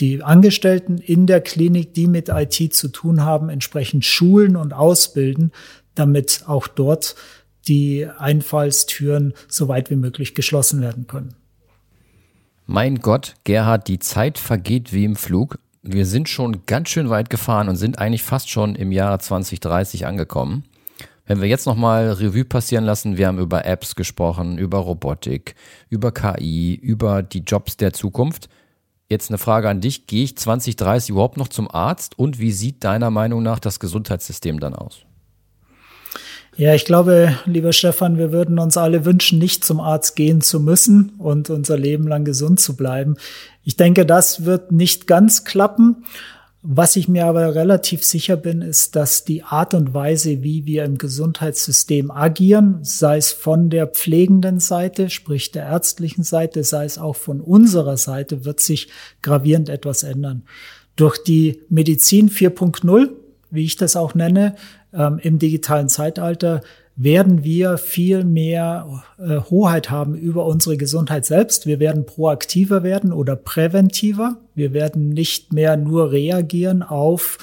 die Angestellten in der Klinik, die mit IT zu tun haben, entsprechend schulen und ausbilden, damit auch dort die Einfallstüren so weit wie möglich geschlossen werden können. Mein Gott, Gerhard, die Zeit vergeht wie im Flug. Wir sind schon ganz schön weit gefahren und sind eigentlich fast schon im Jahre 2030 angekommen. Wenn wir jetzt nochmal Revue passieren lassen, wir haben über Apps gesprochen, über Robotik, über KI, über die Jobs der Zukunft – Jetzt eine Frage an dich. Gehe ich 2030 überhaupt noch zum Arzt? Und wie sieht deiner Meinung nach das Gesundheitssystem dann aus? Ja, ich glaube, lieber Stefan, wir würden uns alle wünschen, nicht zum Arzt gehen zu müssen und unser Leben lang gesund zu bleiben. Ich denke, das wird nicht ganz klappen. Was ich mir aber relativ sicher bin, ist, dass die Art und Weise, wie wir im Gesundheitssystem agieren, sei es von der pflegenden Seite, sprich der ärztlichen Seite, sei es auch von unserer Seite, wird sich gravierend etwas ändern. Durch die Medizin 4.0, wie ich das auch nenne, ähm, im digitalen Zeitalter, werden wir viel mehr äh, Hoheit haben über unsere Gesundheit selbst. Wir werden proaktiver werden oder präventiver. Wir werden nicht mehr nur reagieren auf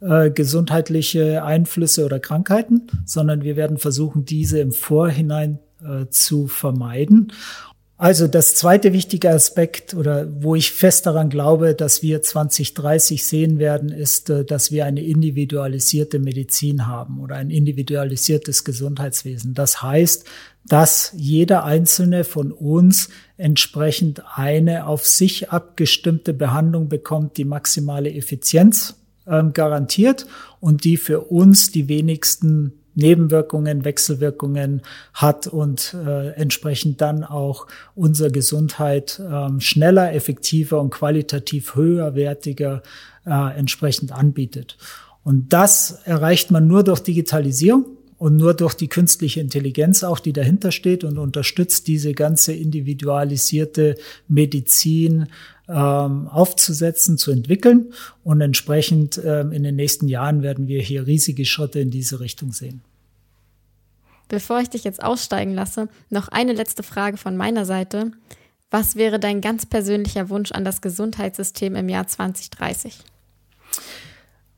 äh, gesundheitliche Einflüsse oder Krankheiten, sondern wir werden versuchen, diese im Vorhinein äh, zu vermeiden. Also das zweite wichtige Aspekt oder wo ich fest daran glaube, dass wir 2030 sehen werden, ist, äh, dass wir eine individualisierte Medizin haben oder ein individualisiertes Gesundheitswesen. Das heißt, dass jeder einzelne von uns entsprechend eine auf sich abgestimmte Behandlung bekommt, die maximale Effizienz ähm, garantiert und die für uns die wenigsten Nebenwirkungen, Wechselwirkungen hat und äh, entsprechend dann auch unsere Gesundheit ähm, schneller, effektiver und qualitativ höherwertiger äh, entsprechend anbietet. Und das erreicht man nur durch Digitalisierung und nur durch die künstliche Intelligenz auch, die dahinter steht und unterstützt diese ganze individualisierte Medizin ähm, aufzusetzen, zu entwickeln. Und entsprechend ähm, in den nächsten Jahren werden wir hier riesige Schritte in diese Richtung sehen. Bevor ich dich jetzt aussteigen lasse, noch eine letzte Frage von meiner Seite. Was wäre dein ganz persönlicher Wunsch an das Gesundheitssystem im Jahr 2030?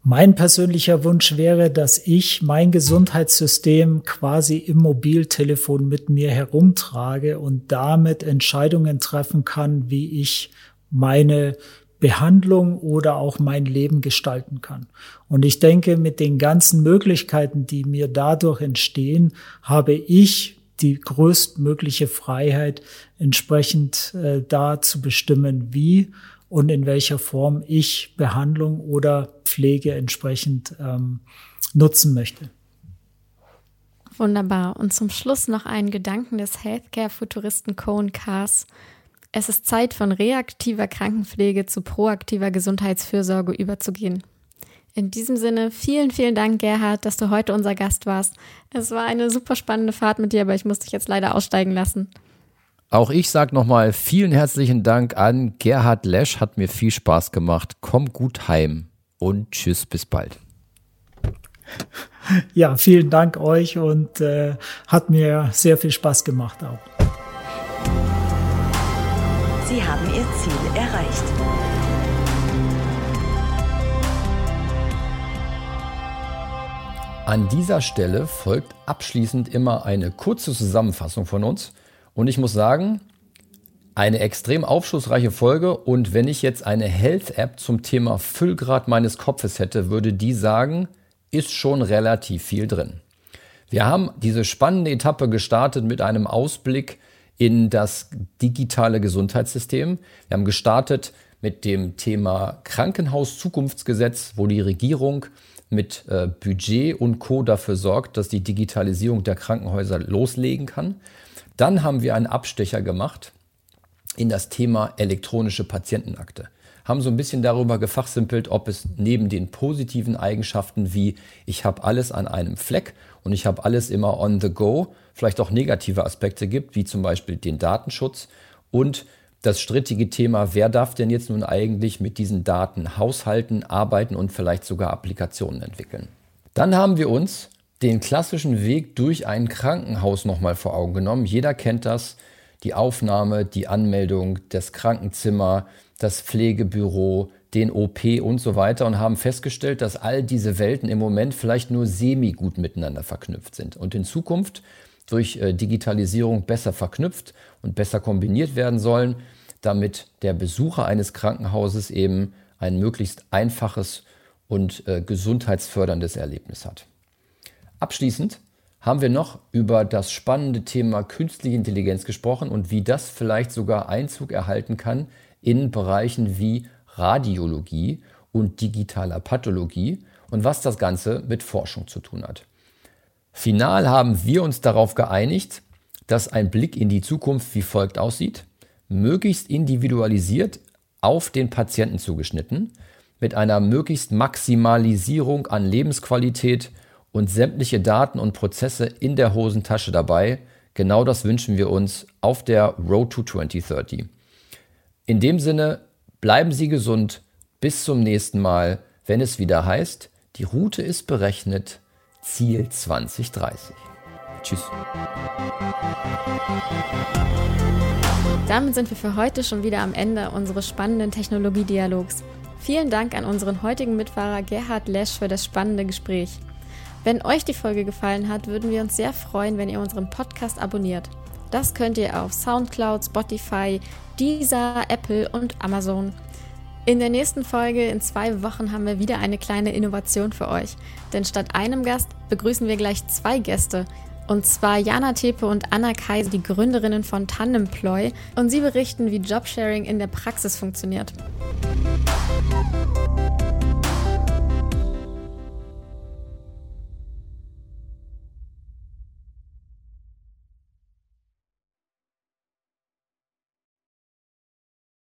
Mein persönlicher Wunsch wäre, dass ich mein Gesundheitssystem quasi im Mobiltelefon mit mir herumtrage und damit Entscheidungen treffen kann, wie ich meine Behandlung oder auch mein Leben gestalten kann. Und ich denke, mit den ganzen Möglichkeiten, die mir dadurch entstehen, habe ich die größtmögliche Freiheit, entsprechend äh, da zu bestimmen, wie und in welcher Form ich Behandlung oder Pflege entsprechend ähm, nutzen möchte. Wunderbar. Und zum Schluss noch einen Gedanken des Healthcare-Futuristen Cohen Kars. Es ist Zeit, von reaktiver Krankenpflege zu proaktiver Gesundheitsfürsorge überzugehen. In diesem Sinne, vielen, vielen Dank, Gerhard, dass du heute unser Gast warst. Es war eine super spannende Fahrt mit dir, aber ich musste dich jetzt leider aussteigen lassen. Auch ich sage nochmal vielen herzlichen Dank an Gerhard Lesch. Hat mir viel Spaß gemacht. Komm gut heim und tschüss, bis bald. Ja, vielen Dank euch und äh, hat mir sehr viel Spaß gemacht auch. Sie haben Ihr Ziel erreicht. An dieser Stelle folgt abschließend immer eine kurze Zusammenfassung von uns. Und ich muss sagen, eine extrem aufschlussreiche Folge. Und wenn ich jetzt eine Health-App zum Thema Füllgrad meines Kopfes hätte, würde die sagen, ist schon relativ viel drin. Wir haben diese spannende Etappe gestartet mit einem Ausblick in das digitale Gesundheitssystem. Wir haben gestartet mit dem Thema Krankenhauszukunftsgesetz, wo die Regierung mit äh, Budget und Co dafür sorgt, dass die Digitalisierung der Krankenhäuser loslegen kann. Dann haben wir einen Abstecher gemacht in das Thema elektronische Patientenakte. Haben so ein bisschen darüber gefachsimpelt, ob es neben den positiven Eigenschaften wie ich habe alles an einem Fleck und ich habe alles immer on the go, vielleicht auch negative Aspekte gibt, wie zum Beispiel den Datenschutz und das strittige Thema, wer darf denn jetzt nun eigentlich mit diesen Daten haushalten, arbeiten und vielleicht sogar Applikationen entwickeln. Dann haben wir uns den klassischen Weg durch ein Krankenhaus nochmal vor Augen genommen. Jeder kennt das, die Aufnahme, die Anmeldung, das Krankenzimmer, das Pflegebüro, den OP und so weiter und haben festgestellt, dass all diese Welten im Moment vielleicht nur semi-gut miteinander verknüpft sind und in Zukunft durch äh, Digitalisierung besser verknüpft und besser kombiniert werden sollen, damit der Besucher eines Krankenhauses eben ein möglichst einfaches und äh, gesundheitsförderndes Erlebnis hat. Abschließend haben wir noch über das spannende Thema künstliche Intelligenz gesprochen und wie das vielleicht sogar Einzug erhalten kann in Bereichen wie Radiologie und digitaler Pathologie und was das Ganze mit Forschung zu tun hat. Final haben wir uns darauf geeinigt, dass ein Blick in die Zukunft wie folgt aussieht. Möglichst individualisiert auf den Patienten zugeschnitten, mit einer möglichst Maximalisierung an Lebensqualität und sämtliche Daten und Prozesse in der Hosentasche dabei. Genau das wünschen wir uns auf der Road to 2030. In dem Sinne, bleiben Sie gesund. Bis zum nächsten Mal, wenn es wieder heißt, die Route ist berechnet, Ziel 2030. Tschüss. Damit sind wir für heute schon wieder am Ende unseres spannenden Technologiedialogs. Vielen Dank an unseren heutigen Mitfahrer Gerhard Lesch für das spannende Gespräch. Wenn euch die Folge gefallen hat, würden wir uns sehr freuen, wenn ihr unseren Podcast abonniert. Das könnt ihr auf SoundCloud, Spotify, Deezer, Apple und Amazon. In der nächsten Folge in zwei Wochen haben wir wieder eine kleine Innovation für euch. Denn statt einem Gast begrüßen wir gleich zwei Gäste. Und zwar Jana Tepe und Anna Kaiser, die Gründerinnen von Tandemploy. Und sie berichten, wie Jobsharing in der Praxis funktioniert.